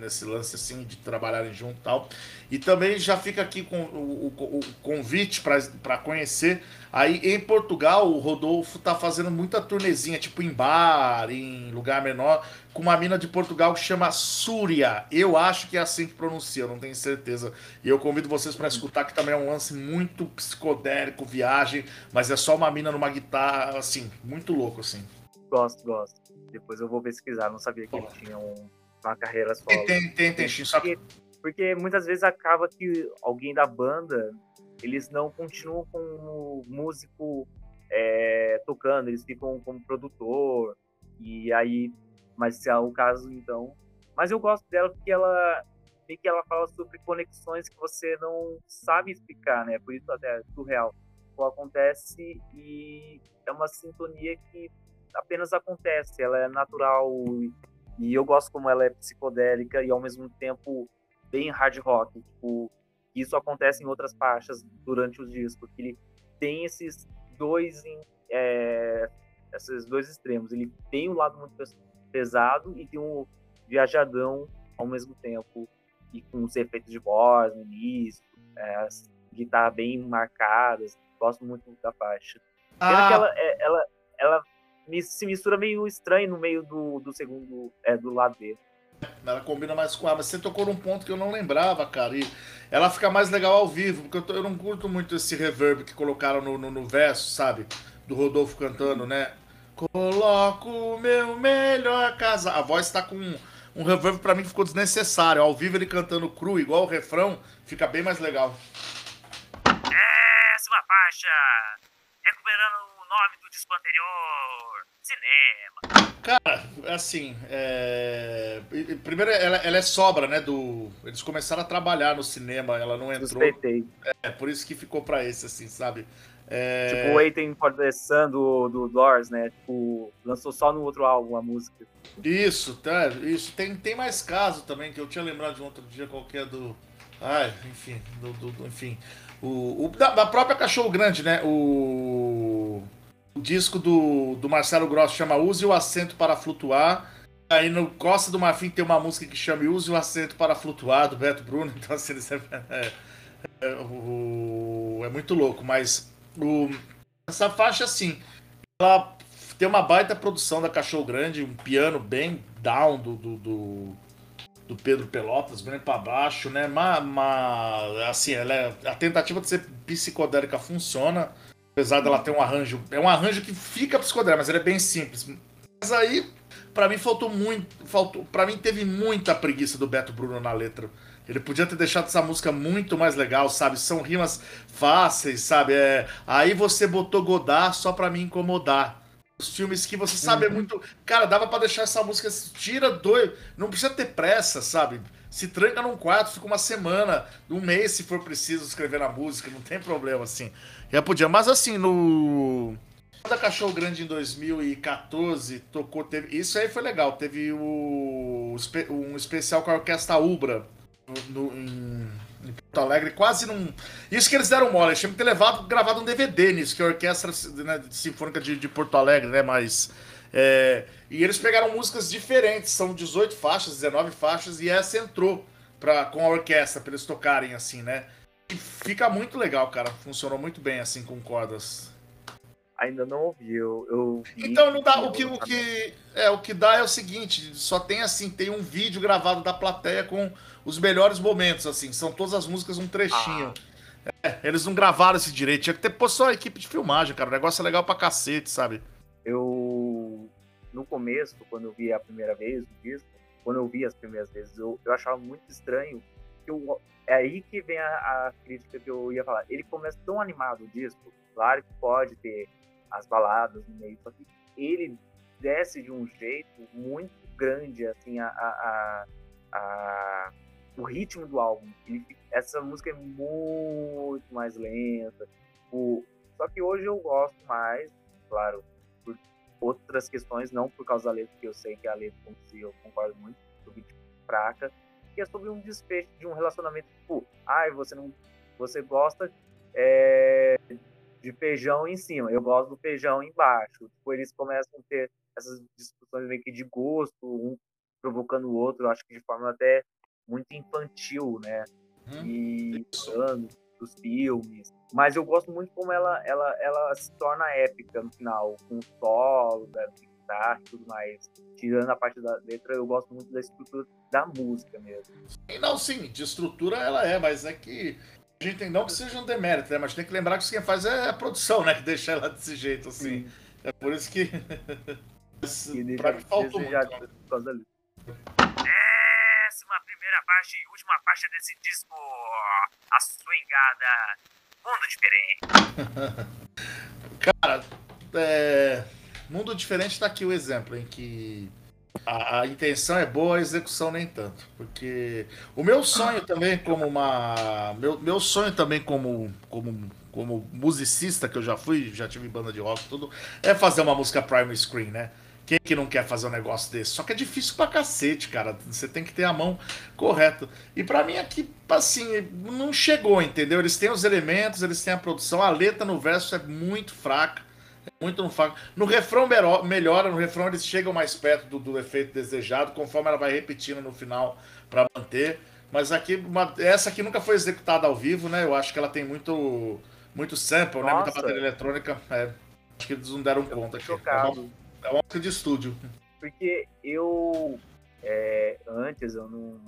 Nesse lance assim de trabalharem junto e tal. E também já fica aqui com o, o, o convite para conhecer. Aí em Portugal, o Rodolfo tá fazendo muita turnezinha, tipo em bar, em lugar menor, com uma mina de Portugal que chama Súria. Eu acho que é assim que pronuncia, eu não tenho certeza. E eu convido vocês para escutar, que também é um lance muito psicodélico, viagem, mas é só uma mina numa guitarra, assim, muito louco, assim. Gosto, gosto. Depois eu vou pesquisar, não sabia que ele tinha um, uma carreira solo. Tem, tem, tem, sim. Só... Porque, porque muitas vezes acaba que alguém da banda, eles não continuam com o músico é, tocando, eles ficam como produtor, e aí, mas se é o caso, então... Mas eu gosto dela porque ela meio que ela fala sobre conexões que você não sabe explicar, né? Por isso até é surreal. O acontece e é uma sintonia que apenas acontece, ela é natural e eu gosto como ela é psicodélica e ao mesmo tempo bem hard rock. Tipo, isso acontece em outras faixas durante os discos, que ele tem esses dois é, esses dois extremos. Ele tem um lado muito pesado e tem um viajadão ao mesmo tempo e com os efeitos de voz no início, é, as guitarras bem marcadas. Gosto muito da faixa. Ah. Ela, é, ela, ela se mistura meio estranho no meio do, do segundo, é, do lado B. Ela combina mais com a. Mas você tocou num ponto que eu não lembrava, cara. E ela fica mais legal ao vivo, porque eu, tô, eu não curto muito esse reverb que colocaram no, no, no verso, sabe? Do Rodolfo cantando, né? Coloco o meu melhor casa. A voz tá com um, um reverb pra mim que ficou desnecessário. Ao vivo ele cantando cru, igual o refrão, fica bem mais legal. Décima faixa! Recuperando nome do disco anterior. Cinema. Cara, assim, é... primeiro ela, ela, é sobra, né? Do... Eles começaram a trabalhar no cinema, ela não entrou. Suspeitei. É, por isso que ficou pra esse, assim, sabe? É... Tipo, Waiting for the Sun do, do Doors, né? Tipo, lançou só no outro álbum a música. Isso, tá, isso. Tem, tem mais caso também, que eu tinha lembrado de um outro dia qualquer do. Ai, enfim, do, do, do enfim. O, o da, da, própria Cachorro Grande, né? O o disco do, do Marcelo Gross chama Use o Assento para Flutuar. Aí no Costa do Marfim tem uma música que chama Use o Assento para Flutuar, do Beto Bruno. Então, assim, é, é, é, é muito louco. Mas o, essa faixa, assim, ela tem uma baita produção da Cachorro Grande, um piano bem down do, do, do do Pedro Pelotas, bem para baixo, né? Mas assim, ela é, a tentativa de ser psicodélica funciona, apesar dela ter um arranjo, é um arranjo que fica psicodélico, mas ele é bem simples. Mas aí, para mim faltou muito, faltou, para mim teve muita preguiça do Beto Bruno na letra. Ele podia ter deixado essa música muito mais legal, sabe? São rimas fáceis, sabe? É, aí você botou Godard só para me incomodar os filmes que você sabe é uhum. é muito. Cara, dava para deixar essa música. Tira dois. Não precisa ter pressa, sabe? Se tranca num quarto, fica uma semana, um mês, se for preciso, escrever a música, não tem problema, assim. Já podia. Mas assim, no. Da Cachorro Grande em 2014, tocou. Teve, isso aí foi legal. Teve o, um especial com a Orquestra Ubra no, em, em Porto Alegre, quase não. Isso que eles deram mole, eles tinham que ter levado, gravado um DVD nisso, que é a Orquestra né, Sinfônica de, de, Porto Alegre, né? Mas. É... E eles pegaram músicas diferentes, são 18 faixas, 19 faixas, e essa entrou pra, com a orquestra, pra eles tocarem assim, né? Fica muito legal, cara. Funcionou muito bem assim com cordas. Ainda não ouvi, eu, eu Então não dá. O que, o, que, é, o que dá é o seguinte: só tem assim, tem um vídeo gravado da plateia com os melhores momentos, assim. São todas as músicas um trechinho. Ah. É, eles não gravaram esse direito. Tinha que ter pô, só a equipe de filmagem, cara. O negócio é legal pra cacete, sabe? Eu. No começo, quando eu vi a primeira vez o disco, quando eu vi as primeiras vezes, eu, eu achava muito estranho. Que eu, é aí que vem a, a crítica que eu ia falar. Ele começa tão animado o disco. Claro que pode ter as baladas no meio, só que ele desce de um jeito muito grande, assim, a, a, a, o ritmo do álbum. Ele, essa música é muito mais lenta. O, só que hoje eu gosto mais, claro, por outras questões, não por causa da letra, porque eu sei que a letra, como se eu concordo muito, sobre fraca, que é sobre um desfecho de um relacionamento, tipo, ai, ah, você não. Você gosta é, de feijão em cima, eu gosto do feijão embaixo. Tipo, eles começam a ter essas discussões meio que de gosto, um provocando o outro, acho que de forma até muito infantil, né? Hum, e dos filmes. Mas eu gosto muito como ela, ela, ela se torna épica no final, com o solo, da guitarra e tudo mais. Tirando a parte da letra, eu gosto muito da estrutura da música mesmo. Não, sim, de estrutura ela é, mas é que a gente tem, não que seja um demérito, né? Mas tem que lembrar que quem faz é a produção, né? Que deixa ela desse jeito, assim. Sim. É por isso que. pra mim faltou muito. Décima primeira faixa e última faixa desse disco. A swingada. Mundo diferente. Cara, é... Mundo diferente tá aqui o exemplo em que a, a, intenção é boa, a execução nem tanto. Porque o meu sonho também como uma. Meu, meu sonho também como, como, como musicista, que eu já fui, já tive banda de rock tudo, é fazer uma música primary screen, né? Quem que não quer fazer um negócio desse? Só que é difícil pra cacete, cara. Você tem que ter a mão correta. E para mim aqui, assim, não chegou, entendeu? Eles têm os elementos, eles têm a produção. A letra no verso é muito fraca muito no refrão melhora, no refrão eles chegam mais perto do, do efeito desejado, conforme ela vai repetindo no final para manter. Mas aqui, uma, essa aqui nunca foi executada ao vivo, né? Eu acho que ela tem muito, muito sample, né? Muita bateria eletrônica. É, acho que eles não deram eu conta. Chocado. É uma, música de estúdio. Porque eu, é, antes, eu não.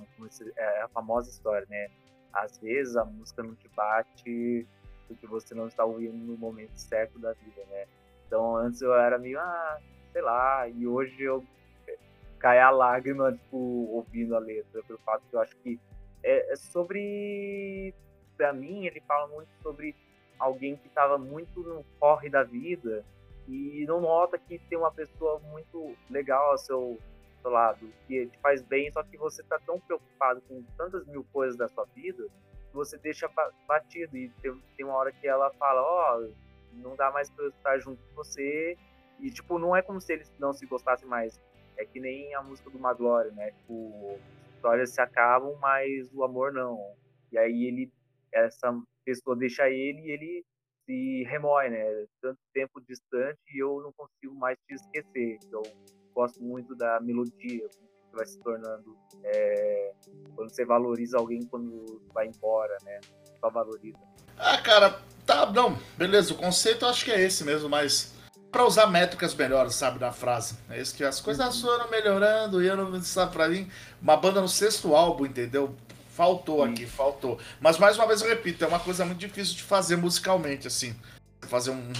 É a famosa história, né? Às vezes a música não te bate porque você não está ouvindo no momento certo da vida, né? Então antes eu era meio, ah, sei lá, e hoje eu cai a lágrima, tipo, ouvindo a letra, pelo fato que eu acho que é, é sobre. Pra mim, ele fala muito sobre alguém que estava muito no corre da vida e não nota que tem uma pessoa muito legal ao seu, seu lado, que te faz bem, só que você está tão preocupado com tantas mil coisas da sua vida que você deixa batido. E tem, tem uma hora que ela fala: Ó, oh, não dá mais pra eu estar junto com você. E, tipo, não é como se eles não se gostassem mais. É que nem a música do Maglória, né? Tipo, histórias se acabam, mas o amor não. E aí ele, essa pessoa deixa ele e ele se remói, né? Tanto tempo distante e eu não consigo mais te esquecer. Eu gosto muito da melodia, que vai se tornando. É, quando você valoriza alguém quando vai embora, né? Só valoriza. Ah, cara, Tá, não, beleza, o conceito eu acho que é esse mesmo, mas para usar métricas melhores, sabe, na frase. É isso que as coisas foram melhorando e eu não sabe para mim, uma banda no sexto álbum, entendeu? Faltou aqui, faltou. Mas mais uma vez eu repito, é uma coisa muito difícil de fazer musicalmente, assim. Fazer um,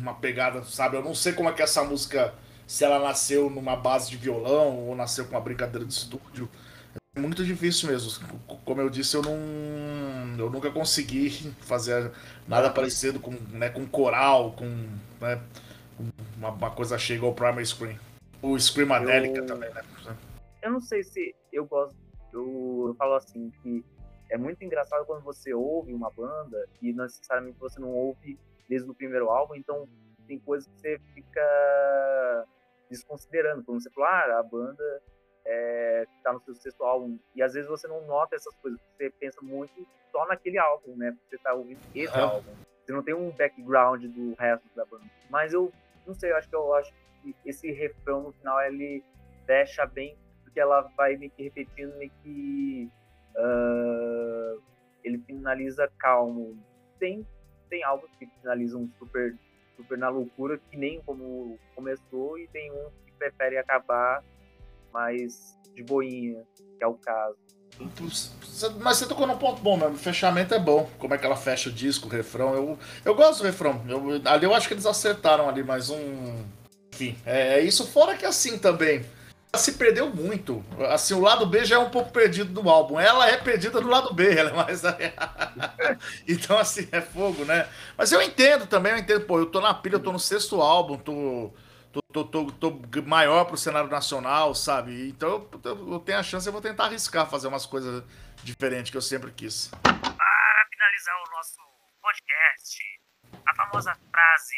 uma pegada, sabe? Eu não sei como é que essa música, se ela nasceu numa base de violão ou nasceu com uma brincadeira de estúdio. É muito difícil mesmo. Como eu disse, eu não. Eu nunca consegui fazer nada parecido com, né, com coral, com. Né, uma, uma coisa chega ao Primal Scream. O Screamadélica eu... também, né? Eu não sei se eu gosto. Eu, eu falo assim que é muito engraçado quando você ouve uma banda e não necessariamente você não ouve desde o primeiro álbum, então tem coisas que você fica desconsiderando. Como você falou, ah, a banda é, que tá no seu sexto álbum. E às vezes você não nota essas coisas, você pensa muito só naquele álbum, né? Porque você tá ouvindo esse ah. álbum. Você não tem um background do resto da banda. Mas eu não sei, eu acho que eu acho que esse refrão no final ele deixa bem, porque ela vai meio que repetindo, meio que uh, ele finaliza calmo. Tem, tem álbuns que finalizam super, super na loucura, que nem como começou, e tem um que prefere acabar mais de boinha, que é o caso. Mas você tocou num ponto bom mesmo. O fechamento é bom. Como é que ela fecha o disco, o refrão. Eu, eu gosto do refrão. Eu, ali eu acho que eles acertaram ali mais um. Enfim, é, é isso. Fora que assim também. Ela se perdeu muito. Assim, o lado B já é um pouco perdido do álbum. Ela é perdida do lado B, ela é mais. então, assim, é fogo, né? Mas eu entendo também, eu entendo. Pô, eu tô na pilha, eu tô no sexto álbum, tô tô, tô, tô, tô maior pro cenário nacional, sabe? Então eu, eu, tenho a chance, eu vou tentar arriscar fazer umas coisas diferentes que eu sempre quis. Para finalizar o nosso podcast, a famosa frase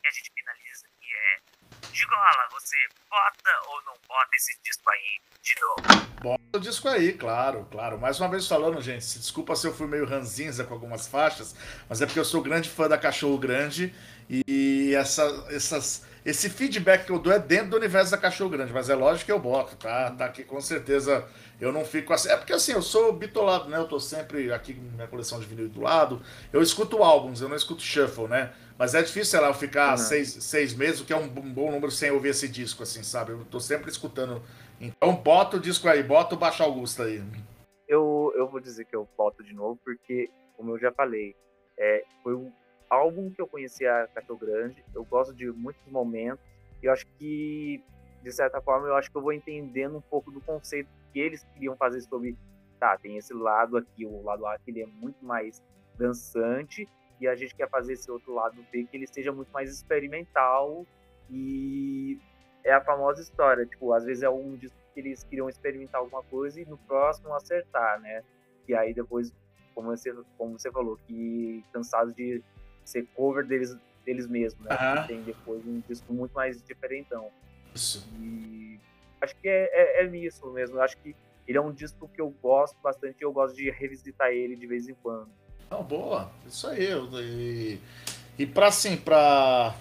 que a gente finaliza que é Gigola, você bota ou não bota esse disco aí de novo? Bota o disco aí, claro, claro. Mais uma vez falando, gente, desculpa se eu fui meio ranzinza com algumas faixas, mas é porque eu sou grande fã da Cachorro Grande e essa, essas esse feedback que eu dou é dentro do universo da Cachorro Grande, mas é lógico que eu boto, tá? Tá aqui com certeza. Eu não fico assim. É porque assim, eu sou bitolado, né? Eu tô sempre aqui com minha coleção de vinil do lado. Eu escuto álbuns, eu não escuto shuffle, né? Mas é difícil, sei lá, eu ficar uhum. seis, seis meses, o que é um bom número sem ouvir esse disco, assim, sabe? Eu tô sempre escutando. Então bota o disco aí, bota o Baixo Augusto aí. Eu, eu vou dizer que eu boto de novo, porque, como eu já falei, é, foi um álbum que eu conheci a Cachorro Grande. Eu gosto de muitos momentos. E eu acho que, de certa forma, eu acho que eu vou entendendo um pouco do conceito que eles queriam fazer sobre. Tá, tem esse lado aqui, o lado A, que ele é muito mais dançante. E a gente quer fazer esse outro lado B, que ele seja muito mais experimental. E é a famosa história. Tipo, às vezes é um disco que eles queriam experimentar alguma coisa e no próximo acertar, né? E aí depois, como você, como você falou, que cansados de ser cover deles, deles mesmos, né? Uhum. Tem depois um disco muito mais diferentão. Isso. E acho que é, é, é nisso mesmo. Acho que ele é um disco que eu gosto bastante e eu gosto de revisitar ele de vez em quando. Não, boa. Isso aí. E, e pra assim, pra.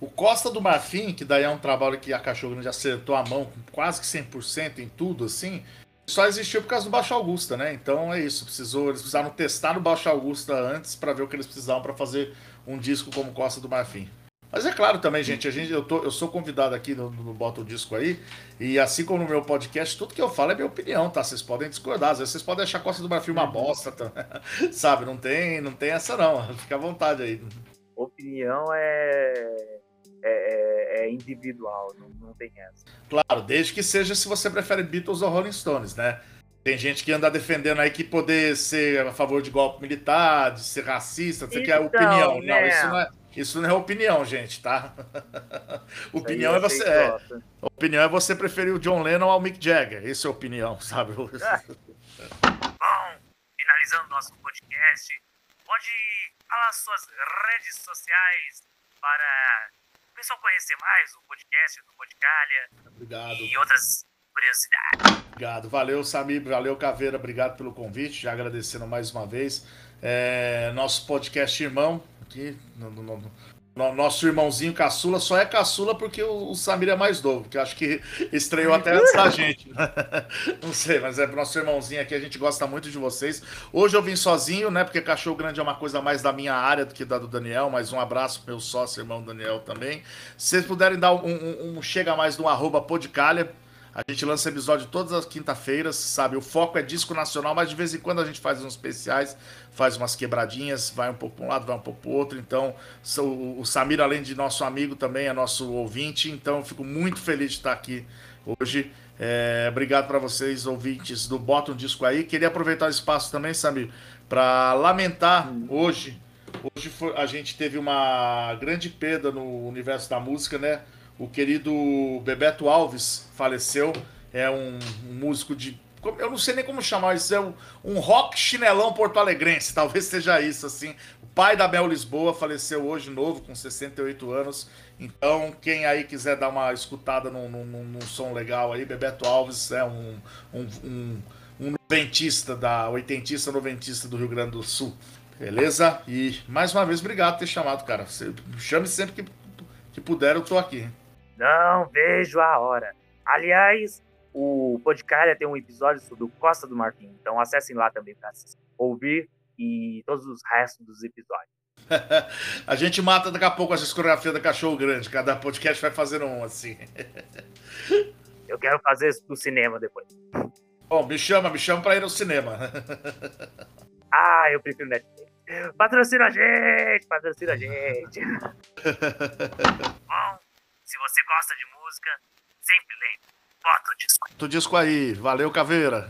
O Costa do Marfim, que daí é um trabalho que a Cachorro Grande acertou a mão quase que 100% em tudo, assim, só existiu por causa do Baixo Augusta, né? Então é isso. Precisou, eles precisaram testar o Baixo Augusta antes para ver o que eles precisavam para fazer um disco como Costa do Marfim. Mas é claro também, gente, a gente, eu, tô, eu sou convidado aqui no, no Bota o Disco aí, e assim como no meu podcast, tudo que eu falo é minha opinião, tá? Vocês podem discordar, às vezes vocês podem achar Costa do Marfim uma bosta, tá? sabe? Não tem, não tem essa não, fica à vontade aí. Opinião é é, é, é, individual, não, não tem essa. Claro, desde que seja se você prefere Beatles ou Rolling Stones, né? Tem gente que anda defendendo aí que poder ser a favor de golpe militar, de ser racista, você quer opinião. Né? Não, isso não, é, isso não é opinião, gente, tá? opinião é você. É, opinião é você preferir o John Lennon ao Mick Jagger. Isso é opinião, sabe? Bom, finalizando nosso podcast, pode falar suas redes sociais para pessoal conhecer mais o podcast do Podcalha Obrigado. e outras curiosidades. Obrigado. Valeu, Samir. Valeu, Caveira. Obrigado pelo convite. Já agradecendo mais uma vez. É, nosso podcast irmão aqui no, no, no Nosso irmãozinho caçula só é caçula porque o, Samir é mais novo, que acho que estreou até antes da gente. Não sei, mas é pro nosso irmãozinho aqui, a gente gosta muito de vocês. Hoje eu vim sozinho, né? Porque cachorro grande é uma coisa mais da minha área do que da do Daniel, mas um abraço pro meu sócio, irmão Daniel também. Se vocês puderem dar um, um, um chega mais no arroba podcalha, a gente lança episódio todas as quinta-feiras, sabe? O foco é disco nacional, mas de vez em quando a gente faz uns especiais, faz umas quebradinhas, vai um pouco para um lado, vai um pouco para o outro. Então, o Samir, além de nosso amigo, também é nosso ouvinte. Então, eu fico muito feliz de estar aqui hoje. É, obrigado para vocês, ouvintes do Bota um Disco aí. Queria aproveitar o espaço também, Samir, para lamentar hoje. Hoje foi, a gente teve uma grande perda no universo da música, né? O querido Bebeto Alves faleceu. É um, um músico de. Eu não sei nem como chamar isso. É um, um rock chinelão porto-alegrense. Talvez seja isso, assim. O pai da Mel Lisboa faleceu hoje, novo, com 68 anos. Então, quem aí quiser dar uma escutada num, num, num som legal aí, Bebeto Alves é um, um, um, um noventista, da, oitentista, noventista do Rio Grande do Sul. Beleza? E mais uma vez, obrigado por ter chamado, cara. Você, chame sempre que, que puder, eu tô aqui. Não vejo a hora. Aliás, o Podcaria tem um episódio sobre o Costa do Marfim, então acessem lá também para ouvir e todos os restos dos episódios. a gente mata daqui a pouco a discografia da Cachorro Grande. Cada podcast vai fazendo um assim. Eu quero fazer isso no cinema depois. Bom, me chama, me chama para ir ao cinema. ah, eu prefiro Netflix. Patrocina a gente, patrocina a gente. Se você gosta de música, sempre lembre, bota o disco. Disco aí. Valeu, Caveira.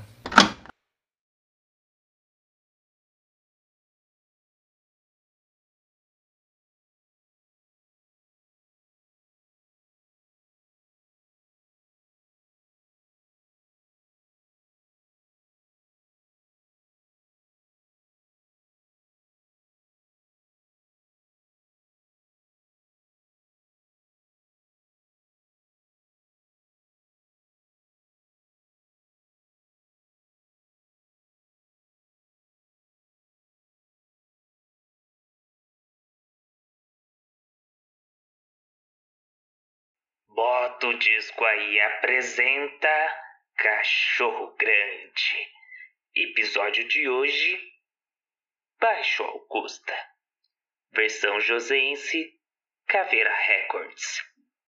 Bota o disco aí, apresenta Cachorro Grande. Episódio de hoje: Baixo Augusta. Versão joseense Caveira Records.